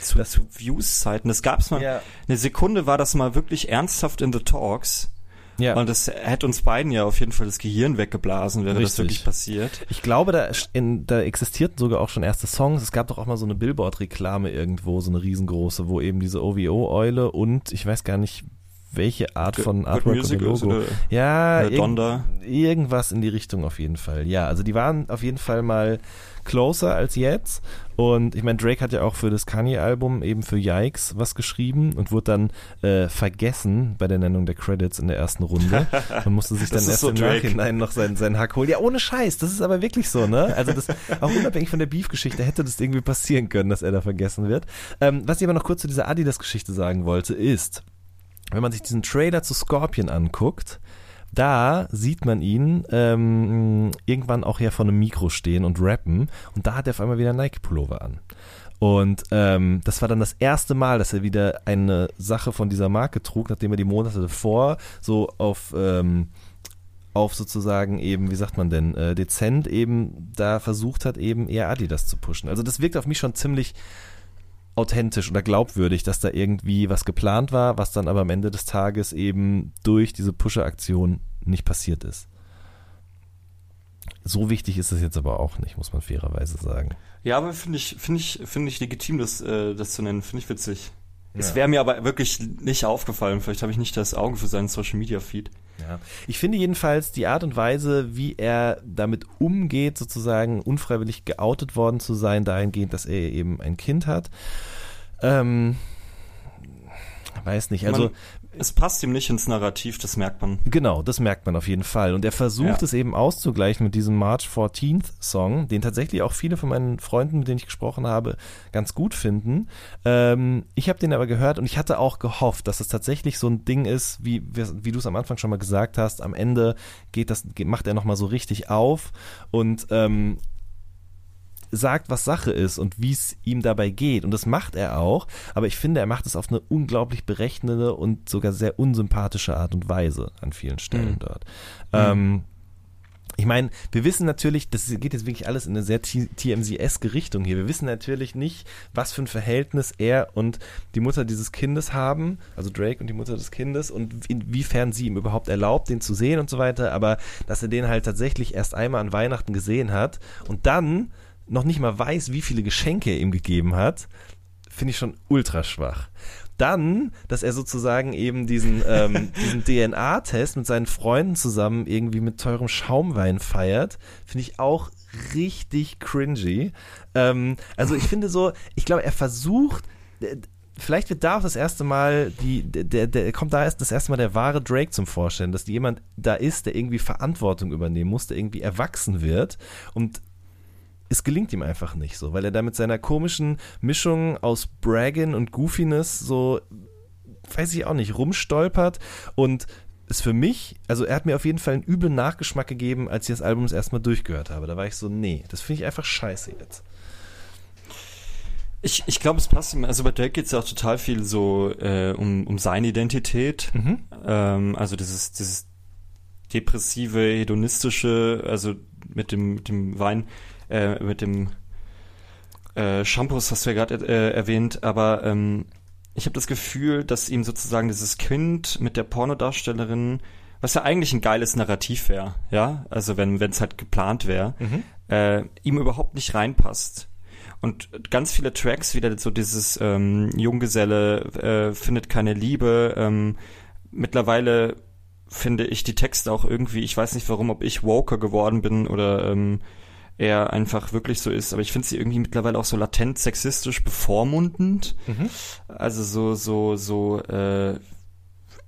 zu, zu Views-Zeiten? Das gab es mal. Ja. Eine Sekunde war das mal wirklich ernsthaft in the Talks. Ja. Und das hätte uns beiden ja auf jeden Fall das Gehirn weggeblasen, wäre Richtig. das wirklich passiert.
Ich glaube, da, in, da existierten sogar auch schon erste Songs. Es gab doch auch mal so eine Billboard-Reklame irgendwo, so eine riesengroße, wo eben diese OVO-Eule und ich weiß gar nicht, welche Art von
Good
Artwork
Music
oder Logo.
oder-
ja,
oder
irg-
Donda.
irgendwas in die Richtung auf jeden Fall. Ja, also die waren auf jeden Fall mal closer als jetzt. Und ich meine, Drake hat ja auch für das Kanye-Album eben für Yikes was geschrieben und wurde dann äh, vergessen bei der Nennung der Credits in der ersten Runde. Man musste sich dann erst
so
im
Drake.
Nachhinein noch seinen, seinen Hack holen. Ja, ohne Scheiß, das ist aber wirklich so, ne? Also das, auch unabhängig von der Beef-Geschichte hätte das irgendwie passieren können, dass er da vergessen wird. Ähm, was ich aber noch kurz zu dieser Adidas-Geschichte sagen wollte, ist, wenn man sich diesen Trailer zu Scorpion anguckt, da sieht man ihn ähm, irgendwann auch ja vor einem Mikro stehen und rappen und da hat er auf einmal wieder Nike-Pullover an. Und ähm, das war dann das erste Mal, dass er wieder eine Sache von dieser Marke trug, nachdem er die Monate davor so auf ähm, auf sozusagen eben, wie sagt man denn, äh, dezent eben da versucht hat, eben eher Adidas zu pushen. Also das wirkt auf mich schon ziemlich authentisch oder glaubwürdig, dass da irgendwie was geplant war, was dann aber am Ende des Tages eben durch diese Pusher-Aktion nicht passiert ist. So wichtig ist es jetzt aber auch nicht, muss man fairerweise sagen.
Ja, aber finde ich, finde ich, finde ich legitim, das, äh, das zu nennen. Finde ich witzig. Es
Ja.
wäre mir aber wirklich nicht aufgefallen. Vielleicht habe ich nicht das Auge für seinen Social Media Feed.
Ja. Ich finde jedenfalls die Art und Weise, wie er damit umgeht, sozusagen unfreiwillig geoutet worden zu sein, dahingehend, dass er eben ein Kind hat. Ähm, weiß nicht, also
es passt ihm nicht ins Narrativ, das merkt man.
Genau, das merkt man auf jeden Fall. Und er versucht
Ja.
es eben auszugleichen mit diesem March 14th Song, den tatsächlich auch viele von meinen Freunden, mit denen ich gesprochen habe, ganz gut finden. Ähm, ich habe den aber gehört und ich hatte auch gehofft, dass es tatsächlich so ein Ding ist, wie, wie du es am Anfang schon mal gesagt hast. Am Ende geht das, macht er nochmal so richtig auf und ähm, sagt, was Sache ist und wie es ihm dabei geht. Und das macht er auch, aber ich finde, er macht es auf eine unglaublich berechnende und sogar sehr unsympathische Art und Weise an vielen Stellen
Mhm.
dort. Ähm, ich meine, wir wissen natürlich, das geht jetzt wirklich alles in eine sehr TMZ-eske Richtung hier. Wir wissen natürlich nicht, was für ein Verhältnis er und die Mutter dieses Kindes haben, also Drake und die Mutter des Kindes und inwiefern sie ihm überhaupt erlaubt, den zu sehen und so weiter. Aber dass er den halt tatsächlich erst einmal an Weihnachten gesehen hat und dann noch nicht mal weiß, wie viele Geschenke er ihm gegeben hat, finde ich schon ultra schwach. Dann, dass er sozusagen eben diesen, ähm, diesen DNA-Test mit seinen Freunden zusammen irgendwie mit teurem Schaumwein feiert, finde ich auch richtig cringy. Ähm, also ich finde so, ich glaube, er versucht, äh, vielleicht wird da auch das erste Mal die, der, der kommt da erst das erste Mal der wahre Drake zum Vorstellen, dass jemand da ist, der irgendwie Verantwortung übernehmen muss, der irgendwie erwachsen wird und es gelingt ihm einfach nicht so, weil er da mit seiner komischen Mischung aus Braggin und Goofiness so, weiß ich auch nicht, rumstolpert und ist für mich, also er hat mir auf jeden Fall einen üblen Nachgeschmack gegeben, als ich das Album das erste Mal durchgehört habe. Da war ich so, nee, das finde ich einfach scheiße jetzt.
Ich, ich glaube, es passt ihm. Also bei Drake geht es ja auch total viel so äh, um, um seine Identität.
Mhm.
Ähm, also dieses, dieses depressive, hedonistische, also mit dem, mit dem Wein, äh, mit dem äh, Shampoos hast du ja gerade äh, erwähnt, aber ähm, ich habe das Gefühl, dass ihm sozusagen dieses Kind mit der Pornodarstellerin, was ja eigentlich ein geiles Narrativ wäre, ja, also wenn es halt geplant wäre,
Mhm.
äh, ihm überhaupt nicht reinpasst. Und ganz viele Tracks, wieder so dieses ähm, Junggeselle äh, findet keine Liebe. Ähm, mittlerweile finde ich die Texte auch irgendwie, ich weiß nicht warum, ob ich Woker geworden bin oder ähm, er einfach wirklich so ist, aber ich finde sie irgendwie mittlerweile auch so latent sexistisch bevormundend.
Mhm.
Also so, so, so äh,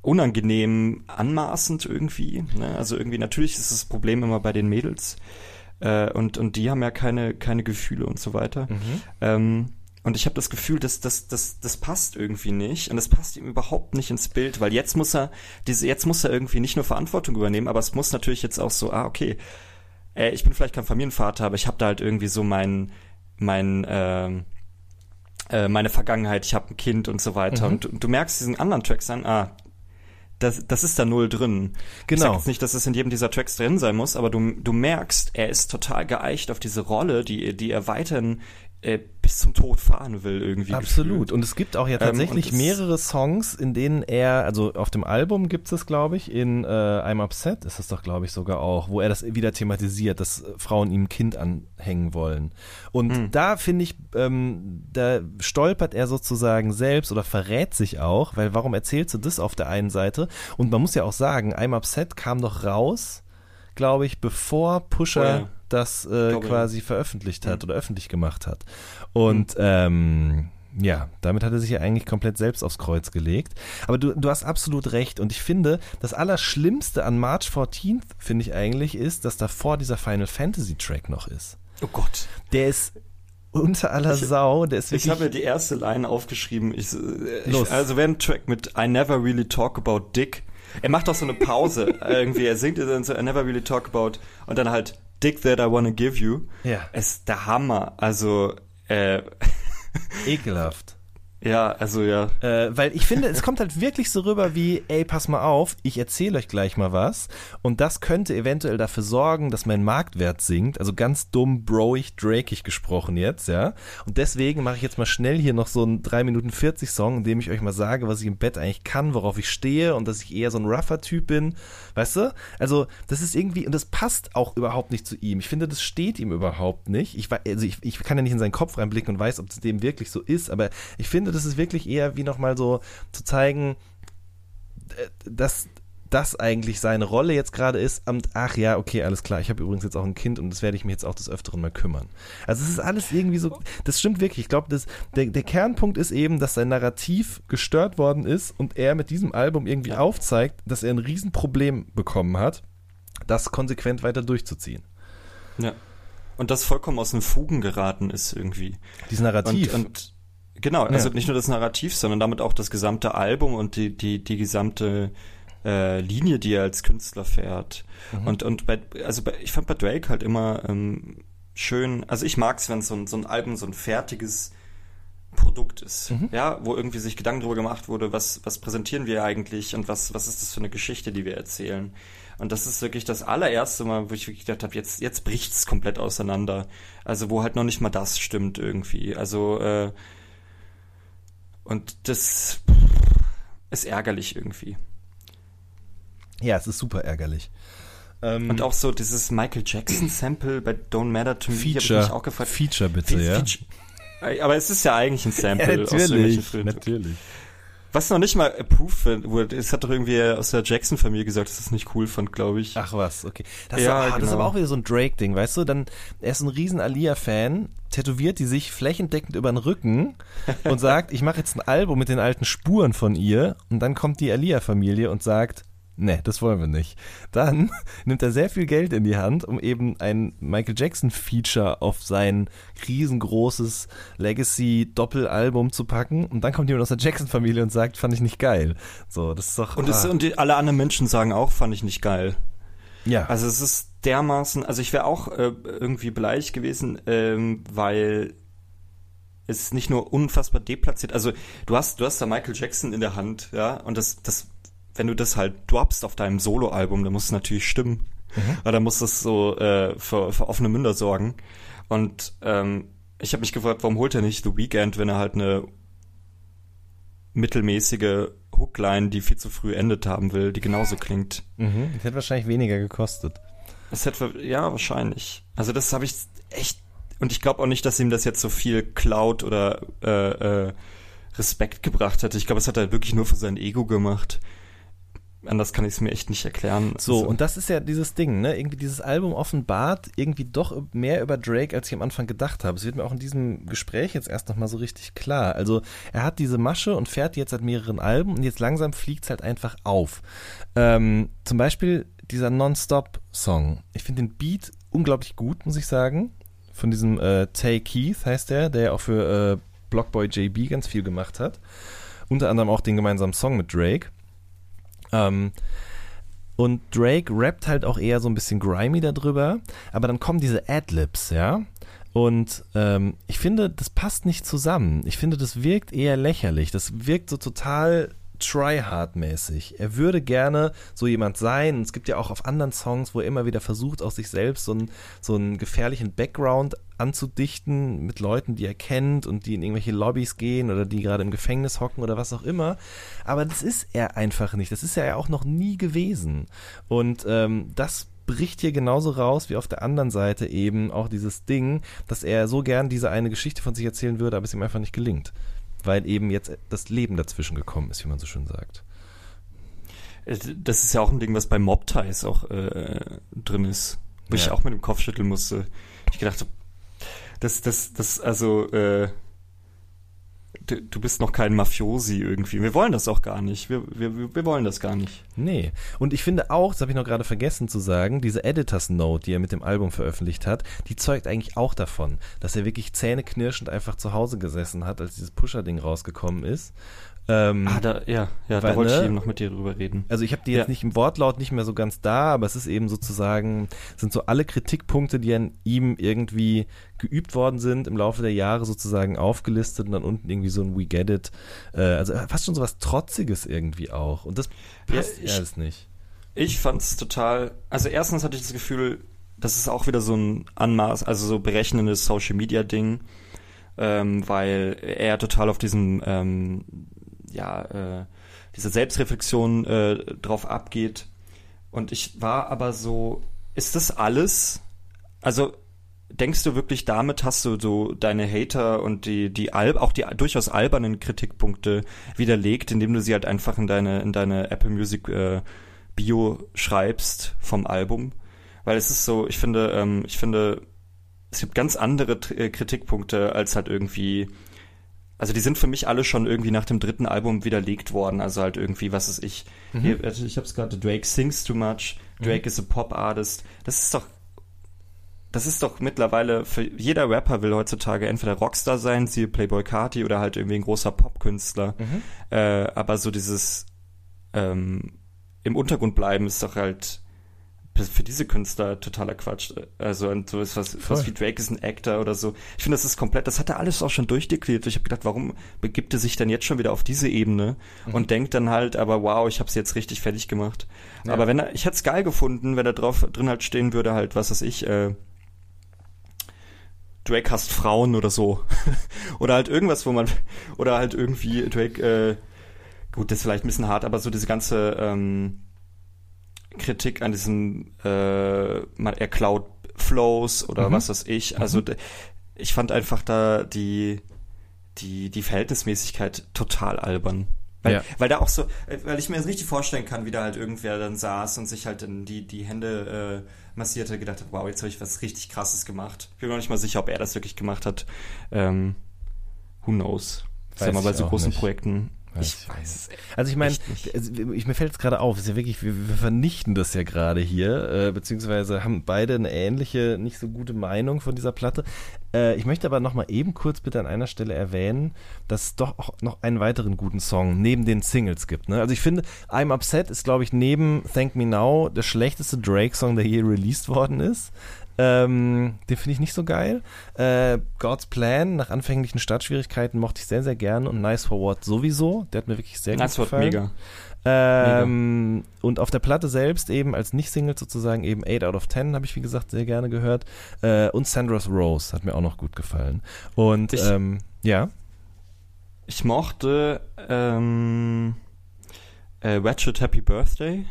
unangenehm anmaßend irgendwie. Ne? Also irgendwie, natürlich ist das Problem immer bei den Mädels. Äh, und, und die haben ja keine, keine Gefühle und so weiter.
Mhm.
Ähm, und ich habe das Gefühl, dass das, das, das passt irgendwie nicht. Und das passt ihm überhaupt nicht ins Bild, weil jetzt muss er, diese, jetzt muss er irgendwie nicht nur Verantwortung übernehmen, aber es muss natürlich jetzt auch so, ah, okay, äh, ich bin vielleicht kein Familienvater, aber ich habe da halt irgendwie so mein, mein, ähm, äh, meine Vergangenheit, ich habe ein Kind und so weiter.
Mhm.
Und, du- und du merkst diesen anderen Tracks an, ah, das, das ist da null drin. Ich sag
Genau.
jetzt nicht, dass es in jedem dieser Tracks drin sein muss, aber du, du merkst, er ist total geeicht auf diese Rolle, die, die er weiterhin äh, bis zum Tod fahren will irgendwie.
Absolut. Gefühlt. Und es gibt auch ja ähm, tatsächlich ähm, mehrere Songs, in denen er, also auf dem Album gibt es, glaube ich, in äh, I'm Upset ist es doch, glaube ich, sogar auch, wo er das wieder thematisiert, dass Frauen ihm ein Kind anhängen wollen. Und mhm. da finde ich, ähm, da stolpert er sozusagen selbst oder verrät sich auch, weil warum erzählst du das auf der einen Seite? Und man muss ja auch sagen, I'm Upset kam doch raus, glaube ich, bevor Pusher oh ja das äh, quasi veröffentlicht hat mhm. oder öffentlich gemacht hat. Und mhm. ähm, ja, damit hat er sich ja eigentlich komplett selbst aufs Kreuz gelegt. Aber du, du hast absolut recht. Und ich finde, das Allerschlimmste an March 14th, finde ich eigentlich, ist, dass davor dieser Final Fantasy Track noch ist.
Oh Gott.
Der ist unter aller ich, Sau. Der ist
ich habe ja die erste Line aufgeschrieben. Ich, ich, also wer ein Track mit I never really talk about Dick. Er macht doch so eine Pause irgendwie. Er singt dann so I never really talk about und dann halt Dick That I Wanna Give You.
Ja.
Ist der Hammer. Also, äh.
Ekelhaft.
Ja, also ja.
Äh, weil ich finde, es kommt halt wirklich so rüber wie, ey, pass mal auf, ich erzähle euch gleich mal was und das könnte eventuell dafür sorgen, dass mein Marktwert sinkt. Also ganz dumm, broig, drakig gesprochen jetzt, ja. Und deswegen mache ich jetzt mal schnell hier noch so einen 3 Minuten 40 Song, in dem ich euch mal sage, was ich im Bett eigentlich kann, worauf ich stehe und dass ich eher so ein rougher Typ bin. Weißt du? Also, das ist irgendwie, und das passt auch überhaupt nicht zu ihm. Ich finde, das steht ihm überhaupt nicht. Ich, also ich, ich kann ja nicht in seinen Kopf reinblicken und weiß, ob es dem wirklich so ist, aber ich finde, finde, das ist wirklich eher wie nochmal so zu zeigen, äh, dass das eigentlich seine Rolle jetzt gerade ist, ach ja, okay, alles klar, ich habe übrigens jetzt auch ein Kind und das werde ich mir jetzt auch des Öfteren mal kümmern. Also es ist alles irgendwie so, das stimmt wirklich. Ich glaube, der, der Kernpunkt ist eben, dass sein Narrativ gestört worden ist und er mit diesem Album irgendwie ja. aufzeigt, dass er ein Riesenproblem bekommen hat, das konsequent weiter durchzuziehen.
Ja. Und das vollkommen aus den Fugen geraten ist irgendwie.
Dieses Narrativ.
Und, und Genau, also ja. nicht nur das Narrativ, sondern damit auch das gesamte Album und die, die, die gesamte äh, Linie, die er als Künstler fährt. Mhm. Und, und bei, also bei, ich fand bei Drake halt immer ähm, schön, also ich mag es, wenn so ein, so ein Album so ein fertiges Produkt ist, mhm. ja, wo irgendwie sich Gedanken darüber gemacht wurde, was, was präsentieren wir eigentlich und was, was ist das für eine Geschichte, die wir erzählen. Und das ist wirklich das allererste Mal, wo ich wirklich gedacht habe, jetzt, jetzt bricht es komplett auseinander. Also wo halt noch nicht mal das stimmt irgendwie. Also äh, und das ist ärgerlich irgendwie.
Ja, es ist super ärgerlich.
Ähm, und auch so dieses Michael Jackson Sample bei Don't Matter to Me.
Feature. Ich auch gefragt. Feature bitte, Fe ja.
Feature. Aber es ist ja eigentlich ein Sample
ja, natürlich, aus Natürlich.
Was noch nicht mal approved wurde, es hat doch irgendwie aus der Jackson-Familie gesagt, dass es nicht cool fand, glaube ich.
Ach was, okay. Das, ja, ist, oh, genau. das ist aber genau. auch wieder so ein Drake-Ding, weißt du? Dann, er ist ein riesen Alia-Fan, tätowiert die sich flächendeckend über den Rücken und sagt, ich mache jetzt ein Album mit den alten Spuren von ihr und dann kommt die Alia-Familie und sagt, nee, das wollen wir nicht. Dann nimmt er sehr viel Geld in die Hand, um eben ein Michael Jackson-Feature auf sein riesengroßes Legacy-Doppelalbum zu packen. Und dann kommt jemand aus der Jackson-Familie und sagt, fand ich nicht geil. So, das ist doch.
Und, es, ah. und die, alle anderen Menschen sagen auch, fand ich nicht geil.
Ja.
Also es ist dermaßen, also ich wäre auch äh, irgendwie beleidigt gewesen, ähm, weil es nicht nur unfassbar deplatziert, also du hast, du hast da Michael Jackson in der Hand, ja, und das, das wenn du das halt droppst auf deinem Soloalbum, dann muss es natürlich stimmen. Mhm. Weil dann muss das so äh, für, für offene Münder sorgen. Und ähm, ich habe mich gefragt, warum holt er nicht The Weekend, wenn er halt eine mittelmäßige Hookline, die viel zu früh endet haben will, die genauso klingt.
Mhm. Das hätte wahrscheinlich weniger gekostet.
Es hätte, ja, wahrscheinlich. Also das habe ich echt, und ich glaube auch nicht, dass ihm das jetzt so viel Cloud oder äh, äh, Respekt gebracht hätte. Ich glaube, es hat er wirklich nur für sein Ego gemacht anders kann ich es mir echt nicht erklären.
So, also, und das ist ja dieses Ding, ne? Irgendwie dieses Album offenbart irgendwie doch mehr über Drake, als ich am Anfang gedacht habe. Es wird mir auch in diesem Gespräch jetzt erst nochmal so richtig klar. Also, er hat diese Masche und fährt jetzt seit mehreren Alben und jetzt langsam fliegt es halt einfach auf. Ähm, zum Beispiel dieser Non-Stop-Song. Ich finde den Beat unglaublich gut, muss ich sagen. Von diesem äh, Tay Keith heißt der, der ja auch für äh, Blockboy JB ganz viel gemacht hat. Unter anderem auch den gemeinsamen Song mit Drake. Ähm, und Drake rappt halt auch eher so ein bisschen grimy darüber, aber dann kommen diese Adlibs, ja. Und ähm, ich finde, das passt nicht zusammen. Ich finde, das wirkt eher lächerlich. Das wirkt so total tryhard-mäßig. Er würde gerne so jemand sein. Es gibt ja auch auf anderen Songs, wo er immer wieder versucht, aus sich selbst so einen, so einen gefährlichen Background anzudichten mit Leuten, die er kennt und die in irgendwelche Lobbys gehen oder die gerade im Gefängnis hocken oder was auch immer. Aber das ist er einfach nicht. Das ist er ja auch noch nie gewesen. Und ähm, das bricht hier genauso raus wie auf der anderen Seite eben auch dieses Ding, dass er so gern diese eine Geschichte von sich erzählen würde, aber es ihm einfach nicht gelingt. Weil eben jetzt das Leben dazwischen gekommen ist, wie man so schön sagt.
Das ist ja auch ein Ding, was bei Mob Ties auch äh, drin ist. Wo ja. ich auch mit dem Kopf schütteln musste. Ich gedacht, das, das, das, also, äh, du, du bist noch kein Mafiosi irgendwie. Wir wollen das auch gar nicht. Wir, wir, wir wollen das gar nicht.
Nee. Und ich finde auch, das habe ich noch gerade vergessen zu sagen, diese Editors Note, die er mit dem Album veröffentlicht hat, die zeugt eigentlich auch davon, dass er wirklich zähneknirschend einfach zu Hause gesessen hat, als dieses Pusher-Ding rausgekommen ist
ähm, ah, da, ja, ja, weil, da wollte ne, ich eben noch mit dir drüber reden.
Also ich habe die jetzt ja. nicht im Wortlaut nicht mehr so ganz da, aber es ist eben sozusagen, sind so alle Kritikpunkte, die an ihm irgendwie geübt worden sind, im Laufe der Jahre sozusagen aufgelistet und dann unten irgendwie so ein We Get It. Äh, also fast schon so was Trotziges irgendwie auch. Und das passt ja, ich, alles nicht.
Ich fand's total, also erstens hatte ich das Gefühl, das ist auch wieder so ein Anmaß, also so berechnendes Social Media Ding. Ähm, weil er total auf diesem ähm, ja, äh, diese Selbstreflexion äh, drauf abgeht. Und ich war aber so, ist das alles? Also denkst du wirklich, damit hast du so deine Hater und die, die Al auch die durchaus albernen Kritikpunkte widerlegt, indem du sie halt einfach in deine, in deine Apple Music äh, Bio schreibst vom Album? Weil es ist so, ich finde, ähm, ich finde, es gibt ganz andere äh, Kritikpunkte als halt irgendwie also die sind für mich alle schon irgendwie nach dem dritten Album widerlegt worden. Also halt irgendwie, was ist ich? Mhm. Hier, also ich hab's gerade, Drake sings too much, Drake mhm. is a Pop Artist. Das ist doch, das ist doch mittlerweile für jeder Rapper will heutzutage entweder Rockstar sein, siehe Playboy Carti oder halt irgendwie ein großer Popkünstler. Mhm. Äh, aber so dieses ähm, im Untergrund bleiben ist doch halt für diese Künstler totaler Quatsch. Also und so ist was, was wie Drake ist ein Actor oder so. Ich finde, das ist komplett, das hat er alles auch schon durchdeklariert. Ich habe gedacht, warum begibt er sich dann jetzt schon wieder auf diese Ebene mhm. und denkt dann halt, aber wow, ich habe es jetzt richtig fertig gemacht. Ja. Aber wenn er, ich hätte es geil gefunden, wenn er drauf drin halt stehen würde, halt, was weiß ich, äh, Drake hasst Frauen oder so. oder halt irgendwas, wo man, oder halt irgendwie Drake, äh, gut, das ist vielleicht ein bisschen hart, aber so diese ganze, ähm, Kritik an diesem, äh, er klaut Flows oder mhm. was weiß ich. Also mhm. ich fand einfach da die, die, die Verhältnismäßigkeit total albern. Weil, ja. weil da auch so, weil ich mir das richtig vorstellen kann, wie da halt irgendwer dann saß und sich halt in die, die Hände äh, massierte, gedacht hat, wow, jetzt habe ich was richtig krasses gemacht. Ich bin mir noch nicht mal sicher, ob er das wirklich gemacht hat. Ähm, who knows? Weiß ja mal bei so großen nicht. Projekten
ich weiß es. Also ich meine, ich, mir fällt es gerade auf, ist ja wirklich, wir, wir, vernichten das ja gerade hier, äh, beziehungsweise haben beide eine ähnliche, nicht so gute Meinung von dieser Platte. Äh, ich möchte aber nochmal eben kurz bitte an einer Stelle erwähnen, dass es doch auch noch einen weiteren guten Song neben den Singles gibt. Ne? Also ich finde, I'm Upset ist, glaube ich, neben Thank Me Now der schlechteste Drake-Song, der je released worden ist. Ähm, den finde ich nicht so geil. Äh, God's Plan, nach anfänglichen Startschwierigkeiten, mochte ich sehr, sehr gern und Nice for What sowieso. Der hat mir wirklich sehr nice gut gefallen. Mega. Ähm, mega. Und auf der Platte selbst eben als Nicht-Single sozusagen eben 8 out of 10 habe ich wie gesagt sehr gerne gehört. Äh, und Sandra's Rose hat mir auch noch gut gefallen. Und ich, ähm, ja.
Ich mochte ähm, äh, Ratchet Happy Birthday.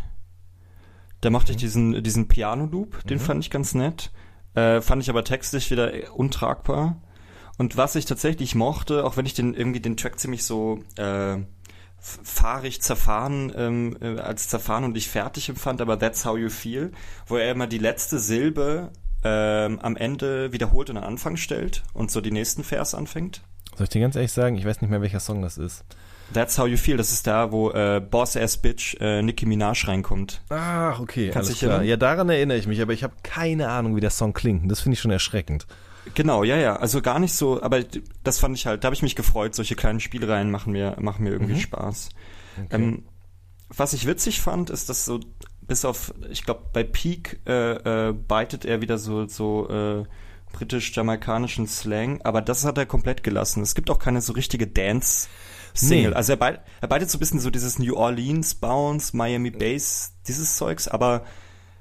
Da mochte ich diesen, diesen Piano-Loop, den mhm. fand ich ganz nett. Äh, fand ich aber textlich wieder untragbar. Und was ich tatsächlich mochte, auch wenn ich den irgendwie den Track ziemlich so äh, fahrig zerfahren, ähm, äh, als zerfahren und nicht fertig empfand, aber That's How You Feel, wo er immer die letzte Silbe ähm, am Ende wiederholt und an Anfang stellt und so die nächsten Vers anfängt.
Soll ich dir ganz ehrlich sagen, ich weiß nicht mehr, welcher Song das ist.
That's How You Feel, das ist da, wo äh, Boss Ass Bitch äh, Nicki Minaj reinkommt.
Ach, okay. Kannst dich klar. Ja, daran erinnere ich mich, aber ich habe keine Ahnung, wie der Song klingt. Das finde ich schon erschreckend.
Genau, ja, ja. Also gar nicht so, aber das fand ich halt, da habe ich mich gefreut. Solche kleinen Spielreihen machen mir, machen mir irgendwie mhm. Spaß. Okay. Ähm, was ich witzig fand, ist, dass so bis auf, ich glaube, bei Peak äh, äh, beitet er wieder so, so äh, britisch-jamaikanischen Slang, aber das hat er komplett gelassen. Es gibt auch keine so richtige Dance- Single. Nee. Also er, be er beitet so ein bisschen so dieses New Orleans Bounce, Miami Bass, dieses Zeugs, aber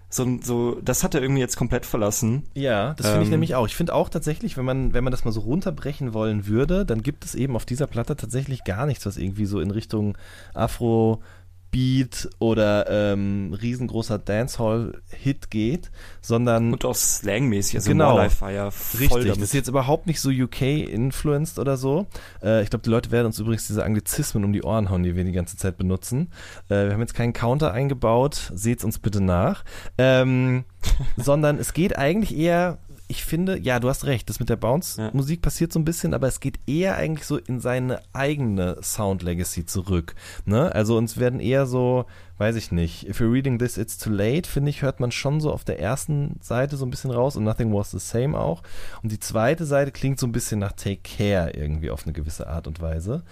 so, so, das hat er irgendwie jetzt komplett verlassen.
Ja, das finde ähm, ich nämlich auch. Ich finde auch tatsächlich, wenn man, wenn man das mal so runterbrechen wollen würde, dann gibt es eben auf dieser Platte tatsächlich gar nichts, was irgendwie so in Richtung Afro, Beat oder ähm, riesengroßer Dancehall-Hit geht, sondern
und auch slangmäßig, also
genau,
Life Fire
richtig. Damit. Das ist jetzt überhaupt nicht so UK-influenced oder so. Äh, ich glaube, die Leute werden uns übrigens diese Anglizismen um die Ohren hauen, die wir die ganze Zeit benutzen. Äh, wir haben jetzt keinen Counter eingebaut, seht's uns bitte nach. Ähm, sondern es geht eigentlich eher ich finde, ja, du hast recht, das mit der Bounce-Musik ja. passiert so ein bisschen, aber es geht eher eigentlich so in seine eigene Sound-Legacy zurück. Ne? Also uns werden eher so, weiß ich nicht, if you're reading this, it's too late, finde ich, hört man schon so auf der ersten Seite so ein bisschen raus und Nothing Was the Same auch. Und die zweite Seite klingt so ein bisschen nach Take Care irgendwie auf eine gewisse Art und Weise.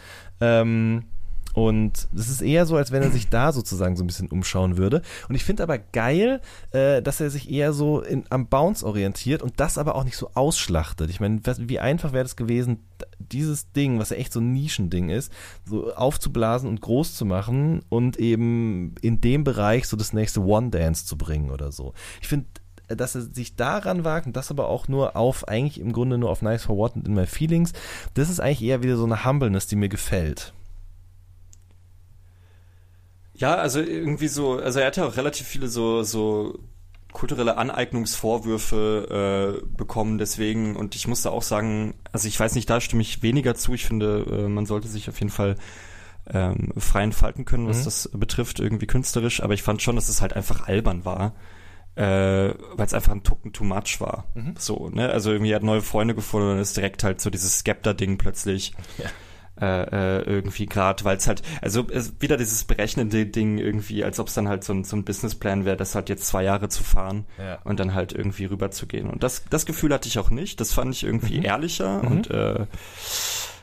Ähm, und es ist eher so, als wenn er sich da sozusagen so ein bisschen umschauen würde. Und ich finde aber geil, äh, dass er sich eher so in, am Bounce orientiert und das aber auch nicht so ausschlachtet. Ich meine, wie einfach wäre es gewesen, dieses Ding, was ja echt so ein Nischending ist, so aufzublasen und groß zu machen und eben in dem Bereich so das nächste One-Dance zu bringen oder so. Ich finde, dass er sich daran wagt und das aber auch nur auf, eigentlich im Grunde nur auf Nice for What and In My Feelings, das ist eigentlich eher wieder so eine Humbleness, die mir gefällt.
Ja, also irgendwie so, also er hat ja auch relativ viele so, so kulturelle Aneignungsvorwürfe äh, bekommen, deswegen, und ich musste auch sagen, also ich weiß nicht, da stimme ich weniger zu. Ich finde, äh, man sollte sich auf jeden Fall ähm, frei entfalten können, was mhm. das betrifft, irgendwie künstlerisch, aber ich fand schon, dass es halt einfach albern war. Äh, weil es einfach ein Tucken too much war. Mhm. So, ne? Also irgendwie hat neue Freunde gefunden und ist direkt halt so dieses Skepta-Ding plötzlich. Ja äh, äh, irgendwie gerade, weil es halt, also es, wieder dieses berechnende Ding irgendwie, als ob es dann halt so ein, so ein Businessplan wäre, das halt jetzt zwei Jahre zu fahren ja. und dann halt irgendwie rüber zu gehen. Und das, das Gefühl hatte ich auch nicht. Das fand ich irgendwie mhm. ehrlicher mhm. und äh,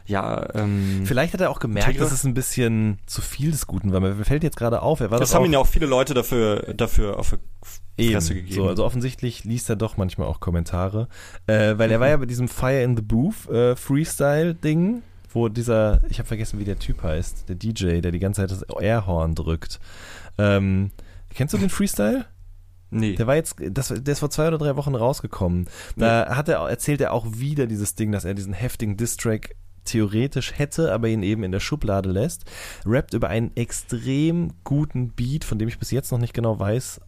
ja, ähm,
Vielleicht hat er auch gemerkt, dass es ein bisschen zu viel des Guten war. Mir fällt jetzt gerade auf, er war
das, das haben ihn ja auch viele Leute dafür, dafür auf
Fresse gegeben. So, also offensichtlich liest er doch manchmal auch Kommentare, äh, weil er war ja bei diesem Fire in the Booth äh, Freestyle Ding wo dieser, ich habe vergessen, wie der Typ heißt, der DJ, der die ganze Zeit das Airhorn drückt. Ähm, kennst du den Freestyle? Nee. Der war jetzt, das, der ist vor zwei oder drei Wochen rausgekommen. Da nee. hat er, erzählt er auch wieder dieses Ding, dass er diesen heftigen Distrack theoretisch hätte, aber ihn eben in der Schublade lässt. Rappt über einen extrem guten Beat, von dem ich bis jetzt noch nicht genau weiß,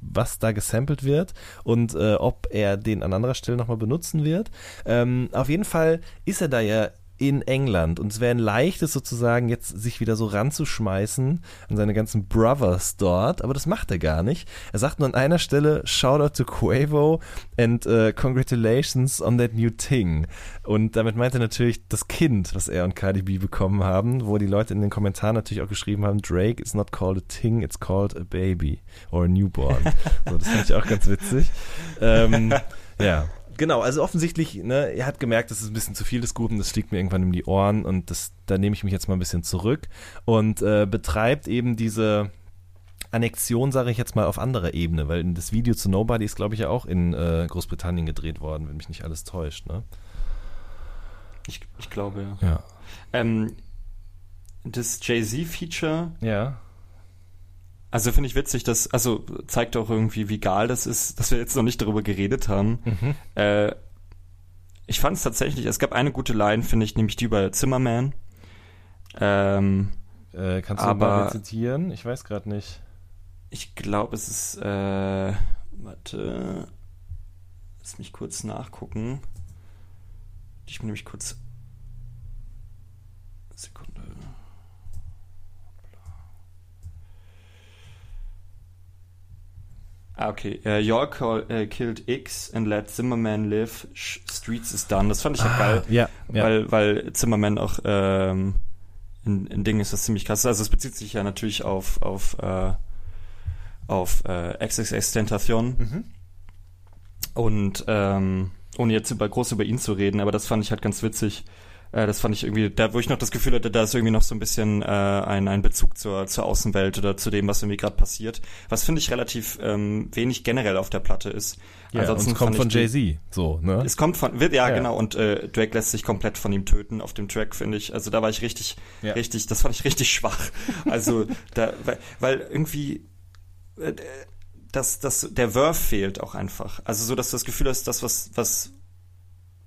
was da gesampelt wird und äh, ob er den an anderer Stelle nochmal benutzen wird. Ähm, auf jeden Fall ist er da ja in England. Und es wäre ein leichtes sozusagen, jetzt sich wieder so ranzuschmeißen an seine ganzen Brothers dort, aber das macht er gar nicht. Er sagt nur an einer Stelle, shout out to Quavo and uh, congratulations on that new thing. Und damit meint er natürlich das Kind, was er und Cardi B bekommen haben, wo die Leute in den Kommentaren natürlich auch geschrieben haben, Drake is not called a thing, it's called a baby or a newborn. so, das fand ich auch ganz witzig. Ähm, ja. Genau, also offensichtlich, ne, er hat gemerkt, das ist ein bisschen zu viel des Guten, das fliegt mir irgendwann um die Ohren und das, da nehme ich mich jetzt mal ein bisschen zurück und äh, betreibt eben diese Annexion, sage ich jetzt mal, auf anderer Ebene, weil das Video zu Nobody ist, glaube ich, ja auch in äh, Großbritannien gedreht worden, wenn mich nicht alles täuscht, ne?
Ich, ich glaube, ja.
ja.
Ähm, das Jay-Z-Feature.
Ja
also finde ich witzig, dass, also zeigt auch irgendwie, wie egal das ist, dass wir jetzt noch nicht darüber geredet haben. Mhm. Äh, ich fand es tatsächlich, es gab eine gute Line, finde ich, nämlich die über Zimmerman. Ähm,
äh, kannst du aber, mal zitieren? Ich weiß gerade nicht.
Ich glaube, es ist, äh, warte, lass mich kurz nachgucken. Ich bin nämlich kurz Ah, okay. Uh, York call, uh, killed X and let Zimmerman live. Streets is done. Das fand ich ah, geil.
Ja,
ja. Weil, weil Zimmerman auch ähm, ein, ein Ding ist, das ziemlich krass ist. Also es bezieht sich ja natürlich auf, auf, äh, auf äh, XXX Tentation. Mhm. Und ähm, ohne jetzt über, groß über ihn zu reden, aber das fand ich halt ganz witzig. Äh, das fand ich irgendwie, da wo ich noch das Gefühl hatte, da ist irgendwie noch so ein bisschen äh, ein, ein Bezug zur, zur Außenwelt oder zu dem, was irgendwie gerade passiert. Was finde ich relativ ähm, wenig generell auf der Platte ist.
Ja, Ansonsten es kommt von Jay-Z, so, ne?
Es kommt von, ja, ja, genau, und äh, Drake lässt sich komplett von ihm töten auf dem Track, finde ich. Also da war ich richtig, ja. richtig, das fand ich richtig schwach. Also da, weil, weil irgendwie äh, das, das, der Verve fehlt auch einfach. Also so, dass du das Gefühl hast, das, was, was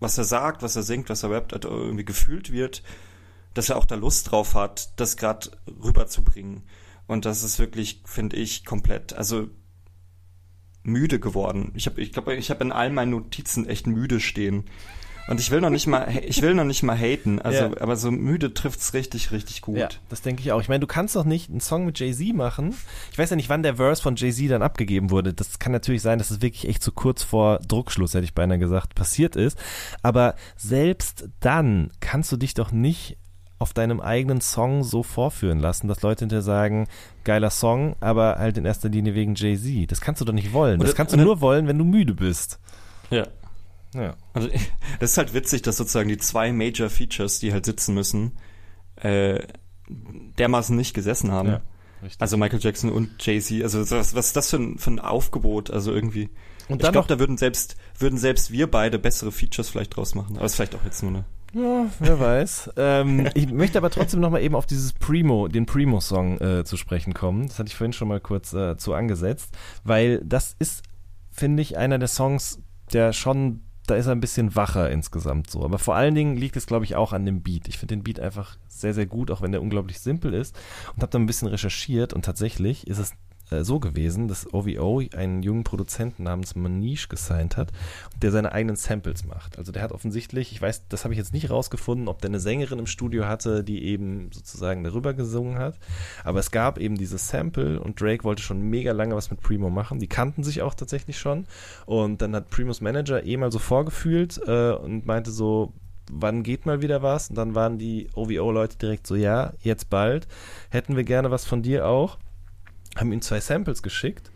was er sagt, was er singt, was er rappt, irgendwie gefühlt wird, dass er auch da Lust drauf hat, das gerade rüberzubringen. Und das ist wirklich, finde ich, komplett, also müde geworden. Ich habe, ich glaube, ich habe in all meinen Notizen echt müde stehen. Und ich will noch nicht mal, ich will noch nicht mal haten. Also, ja. aber so müde trifft's richtig, richtig gut. Ja,
das denke ich auch. Ich meine, du kannst doch nicht einen Song mit Jay-Z machen. Ich weiß ja nicht, wann der Verse von Jay-Z dann abgegeben wurde. Das kann natürlich sein, dass es wirklich echt zu so kurz vor Druckschluss, hätte ich beinahe gesagt, passiert ist. Aber selbst dann kannst du dich doch nicht auf deinem eigenen Song so vorführen lassen, dass Leute hinterher sagen, geiler Song, aber halt in erster Linie wegen Jay-Z. Das kannst du doch nicht wollen. Das kannst du nur wollen, wenn du müde bist.
Ja, ja. Also das ist halt witzig, dass sozusagen die zwei Major Features, die halt sitzen müssen, äh, dermaßen nicht gesessen haben. Ja, also Michael Jackson und Jay-Z. Also was, was ist das für ein, für ein Aufgebot? Also irgendwie. Und ich glaube, da würden selbst, würden selbst wir beide bessere Features vielleicht draus machen. Aber ist vielleicht auch jetzt nur eine.
Ja, wer weiß. ähm, ich möchte aber trotzdem nochmal eben auf dieses Primo, den Primo-Song äh, zu sprechen kommen. Das hatte ich vorhin schon mal kurz äh, zu angesetzt, weil das ist, finde ich, einer der Songs, der schon da ist er ein bisschen wacher insgesamt so. Aber vor allen Dingen liegt es, glaube ich, auch an dem Beat. Ich finde den Beat einfach sehr, sehr gut, auch wenn der unglaublich simpel ist. Und habe da ein bisschen recherchiert und tatsächlich ist es äh, so gewesen, dass OVO einen jungen Produzenten namens Manish gesigned hat, der seine eigenen Samples macht. Also der hat offensichtlich, ich weiß, das habe ich jetzt nicht rausgefunden, ob der eine Sängerin im Studio hatte, die eben sozusagen darüber gesungen hat. Aber es gab eben dieses Sample und Drake wollte schon mega lange was mit Primo machen. Die kannten sich auch tatsächlich schon. Und dann hat Primos Manager eh mal so vorgefühlt äh, und meinte so, wann geht mal wieder was? Und dann waren die OVO-Leute direkt so, ja, jetzt bald. Hätten wir gerne was von dir auch haben ihm zwei Samples geschickt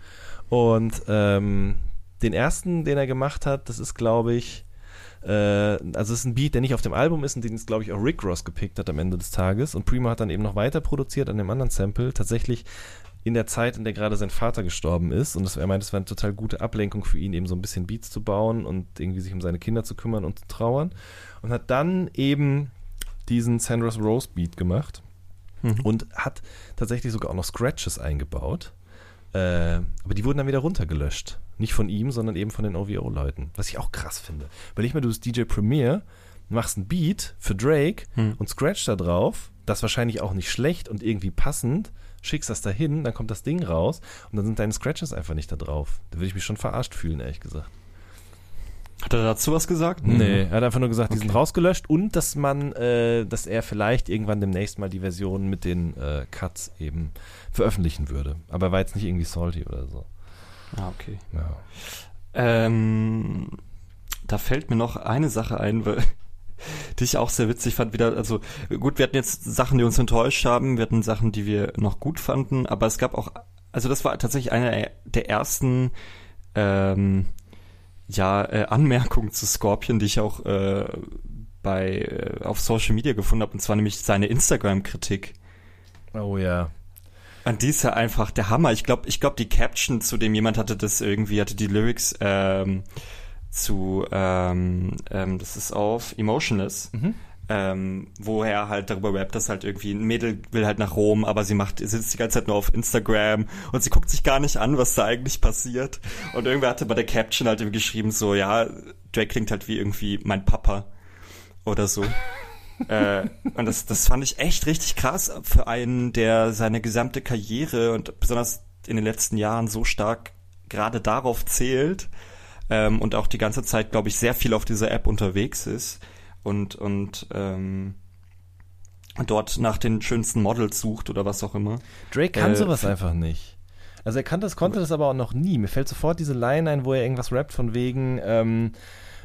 und ähm, den ersten, den er gemacht hat, das ist, glaube ich, äh, also es ist ein Beat, der nicht auf dem Album ist und den ist, glaube ich, auch Rick Ross gepickt hat am Ende des Tages. Und Primo hat dann eben noch weiter produziert an dem anderen Sample, tatsächlich in der Zeit, in der gerade sein Vater gestorben ist. Und das, er meint, es war eine total gute Ablenkung für ihn, eben so ein bisschen Beats zu bauen und irgendwie sich um seine Kinder zu kümmern und zu trauern. Und hat dann eben diesen Sandra's Rose Beat gemacht mhm. und hat tatsächlich sogar auch noch Scratches eingebaut. Äh, aber die wurden dann wieder runtergelöscht. Nicht von ihm, sondern eben von den OVO-Leuten. Was ich auch krass finde. Weil ich mal, du bist DJ Premier, machst ein Beat für Drake mhm. und scratch da drauf, das wahrscheinlich auch nicht schlecht und irgendwie passend, schickst das dahin, dann kommt das Ding raus und dann sind deine Scratches einfach nicht da drauf. Da würde ich mich schon verarscht fühlen, ehrlich gesagt.
Hat er dazu was gesagt?
Nee, er hat einfach nur gesagt, die okay. sind rausgelöscht und dass man, äh, dass er vielleicht irgendwann demnächst mal die Version mit den äh, Cuts eben veröffentlichen würde. Aber er war jetzt nicht irgendwie salty oder so.
Ah, okay. Ja. Ähm, da fällt mir noch eine Sache ein, weil, die ich auch sehr witzig fand. Wieder, also gut, wir hatten jetzt Sachen, die uns enttäuscht haben, wir hatten Sachen, die wir noch gut fanden, aber es gab auch, also das war tatsächlich einer der ersten ähm, ja, äh, Anmerkung zu Scorpion, die ich auch äh, bei äh, auf Social Media gefunden habe, und zwar nämlich seine Instagram-Kritik.
Oh ja.
Und die ist ja einfach der Hammer. Ich glaube, ich glaube, die Caption, zu dem jemand hatte das irgendwie, hatte die Lyrics ähm, zu, ähm, ähm, das ist auf Emotionless. Mhm ähm, wo er halt darüber rappt, dass halt irgendwie ein Mädel will halt nach Rom, aber sie macht, sitzt die ganze Zeit nur auf Instagram und sie guckt sich gar nicht an, was da eigentlich passiert. Und irgendwer hatte bei der Caption halt irgendwie geschrieben so, ja, Drake klingt halt wie irgendwie mein Papa oder so. äh, und das, das fand ich echt richtig krass für einen, der seine gesamte Karriere und besonders in den letzten Jahren so stark gerade darauf zählt ähm, und auch die ganze Zeit, glaube ich, sehr viel auf dieser App unterwegs ist und, und ähm, dort nach den schönsten Models sucht oder was auch immer.
Drake kann äh, sowas einfach nicht. Also er kann das, konnte das aber auch noch nie. Mir fällt sofort diese Line ein, wo er irgendwas rappt von wegen, ähm,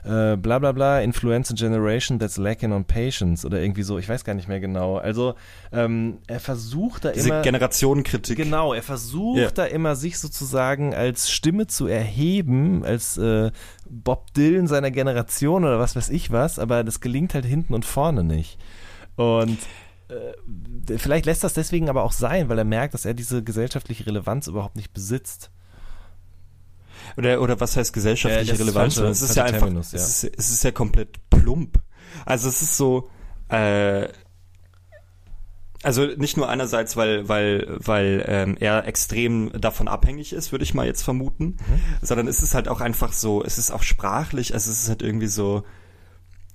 äh, bla bla bla, influence a generation that's lacking on patience oder irgendwie so, ich weiß gar nicht mehr genau. Also ähm, er versucht da
Diese
immer...
Generationenkritik.
Genau, er versucht
Ja.
da immer sich sozusagen als Stimme zu erheben, als äh, Bob Dylan seiner Generation oder was weiß ich was, aber das gelingt halt hinten und vorne nicht. Und äh, vielleicht lässt das deswegen aber auch sein, weil er merkt, dass er diese gesellschaftliche Relevanz überhaupt nicht besitzt.
Oder, oder was heißt gesellschaftliche
Ja,
Relevanz? es ist ja einfach,
Terminus, ja.
es, ist, es ist ja komplett plump. Also es ist so, äh, also nicht nur einerseits, weil, weil, weil ähm, er extrem davon abhängig ist, würde ich mal jetzt vermuten,
Mhm.
sondern es ist halt auch einfach so, es ist auch sprachlich, also es ist halt irgendwie so,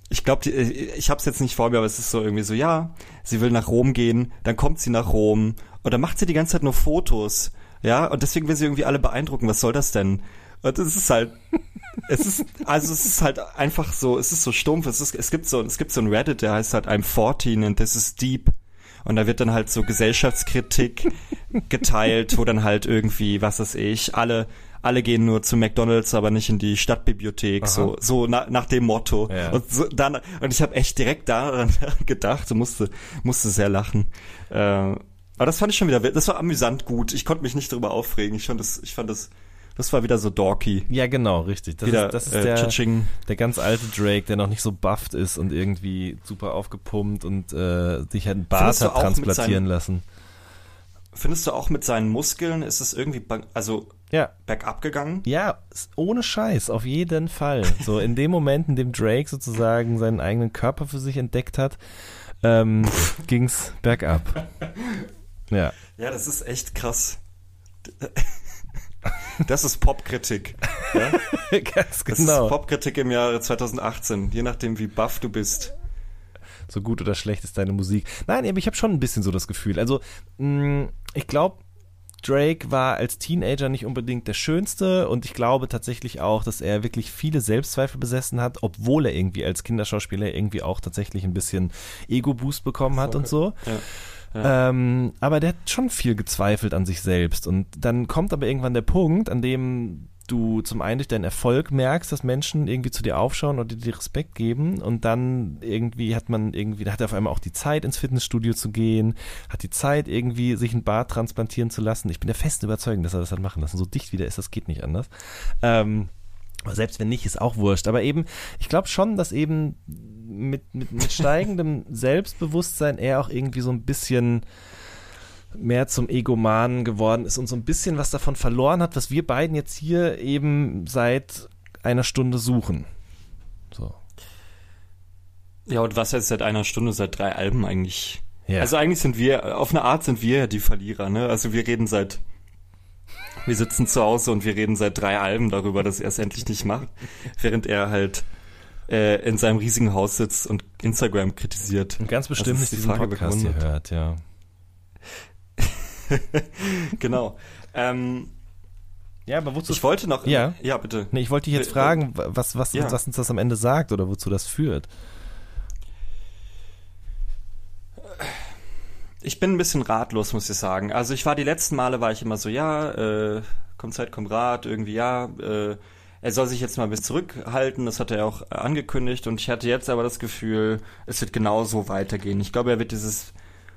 ich glaube, ich habe es jetzt nicht vor mir, aber es ist so irgendwie so, ja, sie will nach Rom gehen, dann kommt sie nach Rom und dann macht sie die ganze Zeit nur Fotos, ja, und deswegen will sie irgendwie alle beeindrucken. Was soll das denn? Und es ist halt, es ist, also es ist halt einfach so, es ist so stumpf. Es ist, es gibt so, es gibt so ein Reddit, der heißt halt I'm 14 and this is deep. Und da wird dann halt so Gesellschaftskritik geteilt, wo dann halt irgendwie, was weiß ich, alle, alle gehen nur zu McDonalds, aber nicht in die Stadtbibliothek,
Aha.
so, so na, nach dem Motto.
Ja.
Und so, dann, und ich habe echt direkt daran gedacht und musste, musste sehr lachen. Äh, aber das fand ich schon wieder, das war amüsant gut. Ich konnte mich nicht darüber aufregen. Ich fand das, ich fand das, das war wieder so dorky.
Ja, genau, richtig. Das
wieder,
ist, das ist
äh,
der, der ganz alte Drake, der noch nicht so bufft ist und irgendwie super aufgepumpt und äh, sich halt einen Bart hat transplantieren
seinen-
lassen.
Findest du auch mit seinen Muskeln, ist es irgendwie, also
Ja,
bergab gegangen?
Ja, ohne Scheiß, auf jeden Fall. So in dem Moment, in dem Drake sozusagen seinen eigenen Körper für sich entdeckt hat, ähm, ging's bergab. Ja.
Ja, das ist echt krass. Das ist Popkritik. Ja?
Ganz
Das
genau.
ist Popkritik im Jahre 2018, je nachdem wie buff du bist.
so gut oder schlecht ist deine Musik. Nein, aber ich habe schon ein bisschen so das Gefühl. Also, mh, ich glaube, Drake war als Teenager nicht unbedingt der Schönste und ich glaube tatsächlich auch, dass er wirklich viele Selbstzweifel besessen hat, obwohl er irgendwie als Kinderschauspieler irgendwie auch tatsächlich ein bisschen Ego-Boost bekommen hat und so.
Ja.
Ähm, aber der hat schon viel gezweifelt an sich selbst. Und dann kommt aber irgendwann der Punkt, an dem du zum einen durch deinen Erfolg merkst, dass Menschen irgendwie zu dir aufschauen oder dir Respekt geben und dann irgendwie hat man irgendwie, da hat er auf einmal auch die Zeit ins Fitnessstudio zu gehen, hat die Zeit irgendwie sich ein Bart transplantieren zu lassen. Ich bin der festen Überzeugung, dass er das hat machen lassen. So dicht wie der ist, das geht nicht anders. Ähm, selbst wenn nicht, ist auch wurscht. Aber eben, ich glaube schon, dass eben mit, mit, mit steigendem Selbstbewusstsein er auch irgendwie so ein bisschen mehr zum Egomanen geworden ist und so ein bisschen was davon verloren hat, was wir beiden jetzt hier eben seit einer Stunde suchen. So.
Ja, und was jetzt seit einer Stunde, seit drei Alben eigentlich?
Ja.
Also eigentlich sind wir, auf eine Art sind wir ja die Verlierer, ne? Also wir reden seit, wir sitzen zu Hause und wir reden seit drei Alben darüber, dass er es endlich nicht macht, während er halt äh, in seinem riesigen Haus sitzt und Instagram kritisiert.
und ganz bestimmt nicht
die
diesen
Frage
Podcast hier
begründet.
hört, ja.
genau. Ähm,
Ja, aber wozu?
ich wollte noch,
Ja.
ja bitte.
nee, ich wollte dich jetzt
Äh,
fragen, was, was,
ja.
was uns das am Ende sagt oder wozu das führt.
Ich bin ein bisschen ratlos, muss ich sagen. Also ich war die letzten Male, war ich immer so, ja, äh, kommt Zeit, kommt Rat, irgendwie ja, äh, er soll sich jetzt mal bisschen zurückhalten, das hat er auch angekündigt und ich hatte jetzt aber das Gefühl, es wird genauso weitergehen. Ich glaube, er wird dieses,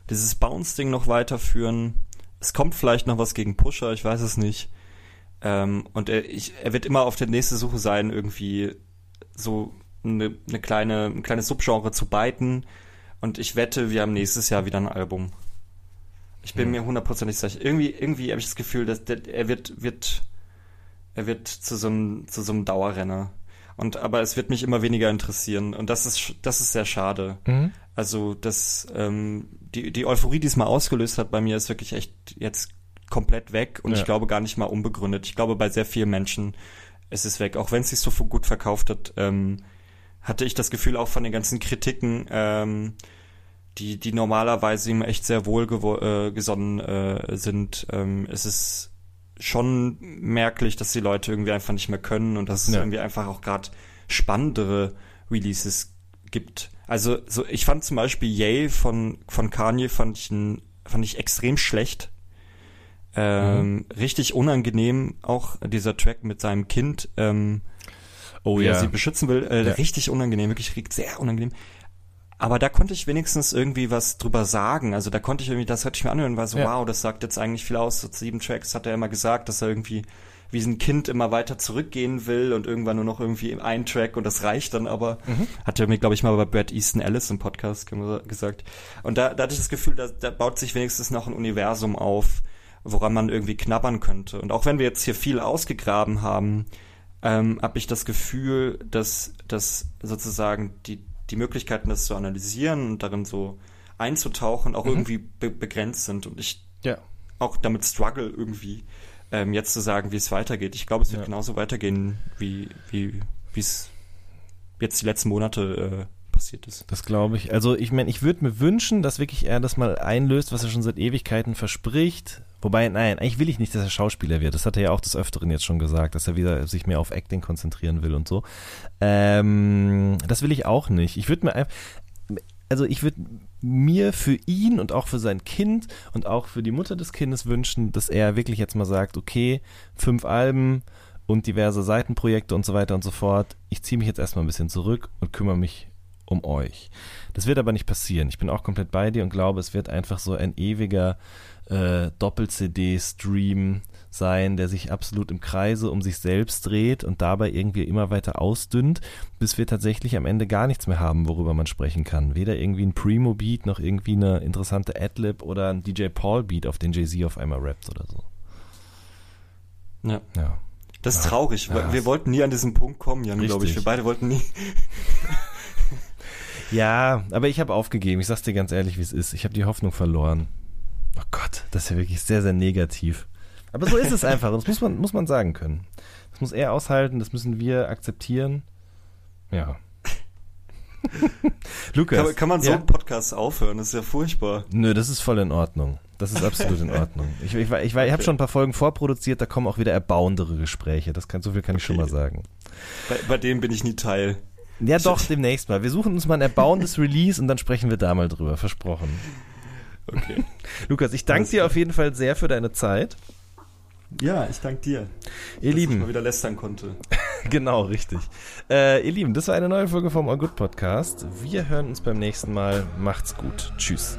dieses Bounce-Ding noch weiterführen. Es kommt vielleicht noch was gegen Pusher, ich weiß es nicht. Ähm, und er, ich, er wird immer auf der nächsten Suche sein, irgendwie so eine, eine kleine, ein kleines Subgenre zu beiten. Und ich wette, wir haben nächstes Jahr wieder ein Album. Ich bin
Hm.
mir hundertprozentig sicher. Irgendwie, irgendwie habe ich das Gefühl, dass der, er wird, wird, er wird zu so einem, zu so einem Dauerrenner. Und aber es wird mich immer weniger interessieren. Und das ist, das ist sehr schade.
Mhm.
Also das, ähm, die, die Euphorie, die es mal ausgelöst hat bei mir, ist wirklich echt jetzt komplett weg und
Ja.
ich glaube gar nicht mal unbegründet. Ich glaube, bei sehr vielen Menschen ist es weg. Auch wenn es sich so gut verkauft hat, ähm, hatte ich das Gefühl auch von den ganzen Kritiken, ähm, die, die normalerweise ihm echt sehr wohlgesonnen äh, gesonnen, äh, sind. Ähm, es ist schon merklich, dass die Leute irgendwie einfach nicht mehr können und dass es
Ja.
irgendwie einfach auch gerade spannendere Releases gibt. Also so, ich fand zum Beispiel Yay von von Kanye fand ich ein, fand ich extrem schlecht. Ähm, Richtig unangenehm auch dieser Track mit seinem Kind. Ähm, oh, ja. sie beschützen will. Äh, ja. Richtig unangenehm, wirklich sehr unangenehm. Aber da konnte ich wenigstens irgendwie was drüber sagen. Also da konnte ich irgendwie, das hätte ich mir anhören, war so, ja. wow, das sagt jetzt eigentlich viel aus. So sieben Tracks hat er immer gesagt, dass er irgendwie wie ein Kind immer weiter zurückgehen will und irgendwann nur noch irgendwie ein Track und das reicht dann aber. Mhm. Hat er mir, glaube ich, mal bei Brad Easton Ellis im Podcast gesagt. Und da, da hatte ich das Gefühl, da, da baut sich wenigstens noch ein Universum auf, woran man irgendwie knabbern könnte. Und auch wenn wir jetzt hier viel ausgegraben haben, ähm, habe ich das Gefühl, dass, dass sozusagen die, die Möglichkeiten, das zu analysieren und darin so einzutauchen, auch mhm. irgendwie be begrenzt sind. Und ich ja. auch damit struggle irgendwie ähm, jetzt zu sagen, wie es weitergeht. Ich glaube, es wird ja. genauso weitergehen, wie wie wie es jetzt die letzten Monate äh, passiert ist.
Das glaube ich. Also ich meine, ich würde mir wünschen, dass wirklich er das mal einlöst, was er schon seit Ewigkeiten verspricht. Wobei, nein, eigentlich will ich nicht, dass er Schauspieler wird. Das hat er ja auch des Öfteren jetzt schon gesagt, dass er wieder sich mehr auf Acting konzentrieren will und so. Ähm, das will ich auch nicht. Ich würde mir einfach, also ich würde mir für ihn und auch für sein Kind und auch für die Mutter des Kindes wünschen, dass er wirklich jetzt mal sagt, okay, fünf Alben und diverse Seitenprojekte und so weiter und so fort. Ich ziehe mich jetzt erstmal ein bisschen zurück und kümmere mich um euch. Das wird aber nicht passieren. Ich bin auch komplett bei dir und glaube, es wird einfach so ein ewiger äh, Doppel-CD-Stream sein, der sich absolut im Kreise um sich selbst dreht und dabei irgendwie immer weiter ausdünnt, bis wir tatsächlich am Ende gar nichts mehr haben, worüber man sprechen kann. Weder irgendwie ein Primo-Beat noch irgendwie eine interessante Adlib oder ein DJ Paul-Beat, auf den Jay-Z auf einmal rappt oder so.
Ja. ja. Das ist traurig, ja. wir wollten nie an diesen Punkt kommen, Jan, glaube ich. Wir beide wollten nie.
ja, aber ich habe aufgegeben. Ich sag's dir ganz ehrlich, wie es ist. Ich habe die Hoffnung verloren. Oh Gott, das ist ja wirklich sehr, sehr negativ. Aber so ist es einfach. Das muss man, muss man sagen können. Das muss er aushalten, das müssen wir akzeptieren. Ja.
Lukas. Kann, kann man so ja? einen Podcast aufhören? Das ist ja furchtbar.
Nö, das ist voll in Ordnung. Das ist absolut in Ordnung. Ich, ich, ich, ich, ich habe schon ein paar Folgen vorproduziert, da kommen auch wieder erbauendere Gespräche. Das kann, so viel kann okay. ich schon mal sagen.
Bei, bei dem bin ich nie Teil.
Ja, doch, demnächst mal. Wir suchen uns mal ein erbauendes Release und dann sprechen wir da mal drüber. Versprochen. Okay. Lukas, ich danke dir auf jeden Fall sehr für deine Zeit.
Ja, ich danke dir.
Ihr dass Lieben. Ich
mal wieder lästern konnte.
genau, richtig. Äh, ihr Lieben, das war eine neue Folge vom All Good Podcast. Wir hören uns beim nächsten Mal. Macht's gut. Tschüss.